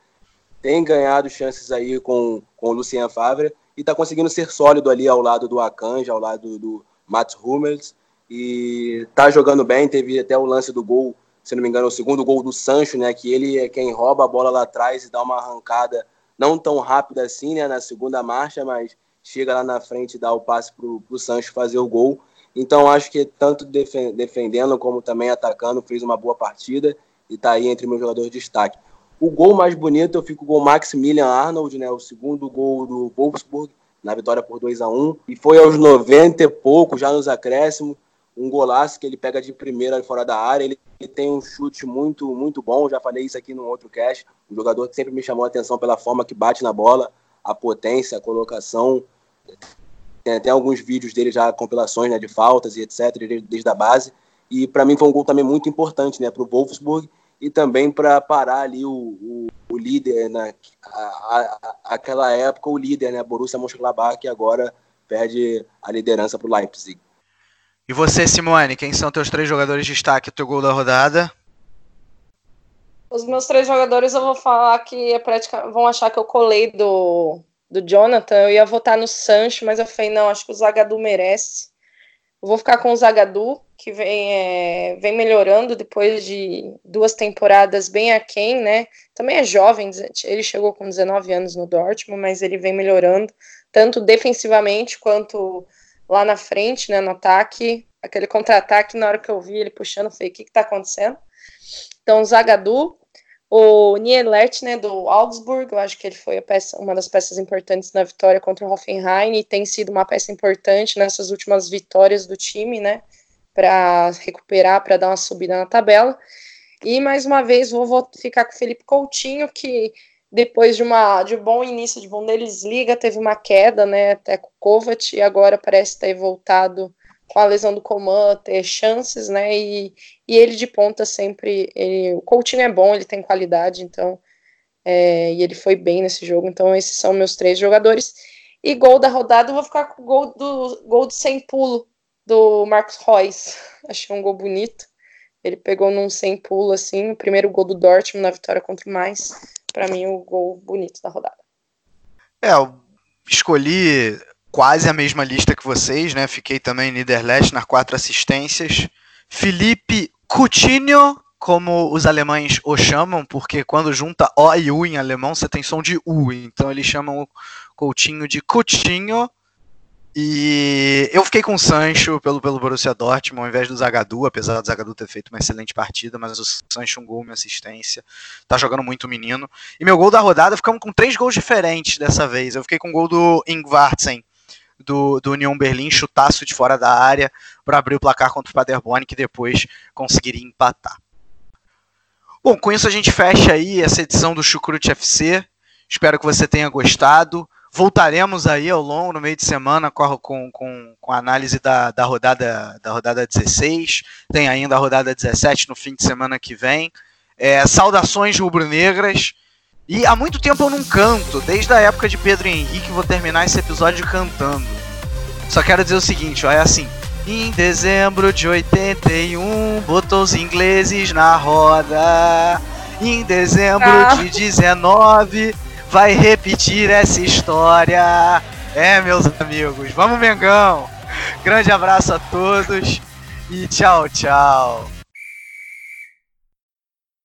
tem ganhado chances aí com, com o Lucien Favre e está conseguindo ser sólido ali ao lado do Akanji, ao lado do, Mats Hummels, e está jogando bem, teve até o lance do gol se não me engano, o segundo gol do Sancho, né? Que ele é quem rouba a bola lá atrás e dá uma arrancada não tão rápida assim, né? Na segunda marcha, mas chega lá na frente e dá o passe pro, pro Sancho fazer o gol. Então acho que tanto defendendo como também atacando fez uma boa partida e tá aí entre meus jogadores de destaque. O gol mais bonito eu fico com o Maximilian Arnold, né? O segundo gol do Wolfsburg na vitória por 2 a 1 e foi aos 90 e pouco, já nos acréscimos um golaço que ele pega de primeira fora da área. Ele, ele, tem um chute muito, muito bom. Já falei isso aqui no outro cast. Um jogador que sempre me chamou a atenção pela forma que bate na bola, a potência, a colocação. Tem até alguns vídeos dele já, compilações né, de faltas e etc., desde a base. E para mim foi um gol também muito importante né, para o Wolfsburg e também para parar ali o, o, o líder, né, a, a, aquela época o líder, né, Borussia Mönchengladbach, que agora perde a liderança para o Leipzig. E você, Simone, quem são teus três jogadores de destaque teu gol da rodada? Os meus três jogadores eu vou falar que é prática, vão achar que eu colei do, do Jonathan. Eu ia votar no Sancho, mas eu falei, não, acho que o Zagadou merece. Eu vou ficar com o Zagadou, que vem, é, vem melhorando depois de duas temporadas bem aquém, né? Também é jovem, ele chegou com 19 anos no Dortmund, mas ele vem melhorando, tanto defensivamente quanto lá na frente, né, no ataque. Aquele contra-ataque, na hora que eu vi ele puxando, eu falei, o que que tá acontecendo? Então, o Zagadou, o Nielert, né, do Augsburg, eu acho que ele foi peça, uma das peças importantes na vitória contra o Hoffenheim e tem sido uma peça importante nessas últimas vitórias do time, né, para recuperar, para dar uma subida na tabela. E mais uma vez vou, vou ficar com o Felipe Coutinho, que depois de, uma, de um bom início de Bundesliga, teve uma queda, né, até com o Kovac, e agora parece ter voltado com a lesão do Coman, ter chances, né, e, e ele de ponta sempre, ele, o Coutinho é bom, ele tem qualidade, então, é, e ele foi bem nesse jogo, então esses são meus três jogadores, e gol da rodada, eu vou ficar com o gol do, gol do sem pulo, do Marcos Reus, [laughs] achei um gol bonito, ele pegou num sem pulo, assim, o primeiro gol do Dortmund na vitória contra o Mais, para mim, o gol bonito da rodada. É, eu escolhi quase a mesma lista que vocês, né? Fiquei também em Niederlechner, quatro assistências. Felipe Coutinho, como os alemães o chamam, porque quando junta O e U em alemão, você tem som de U, então eles chamam o Coutinho de Coutinho. E eu fiquei com o Sancho pelo, pelo Borussia Dortmund ao invés do Zagadou, apesar do Zagadou ter feito uma excelente partida, mas o Sancho um gol, uma assistência, tá jogando muito o menino. E meu gol da rodada, ficamos com três gols diferentes dessa vez. Eu fiquei com o gol do Ingvartsen, do, do Union Berlim, chutaço de fora da área, para abrir o placar contra o Paderborn, que depois conseguiria empatar. Bom, com isso a gente fecha aí essa edição do Chucrute FC. Espero que você tenha gostado. Voltaremos aí ao longo, no meio de semana, com, com, com a análise da, da, rodada, da rodada 16. Tem ainda a rodada 17 no fim de semana que vem. É, saudações rubro-negras. E há muito tempo eu não canto, desde a época de Pedro Henrique, vou terminar esse episódio cantando. Só quero dizer o seguinte, ó, é assim. Em dezembro de 81, botou os ingleses na roda. Em dezembro ah. de 19, vai repetir essa história. É, meus amigos, vamos Mengão! Grande abraço a todos e tchau, tchau.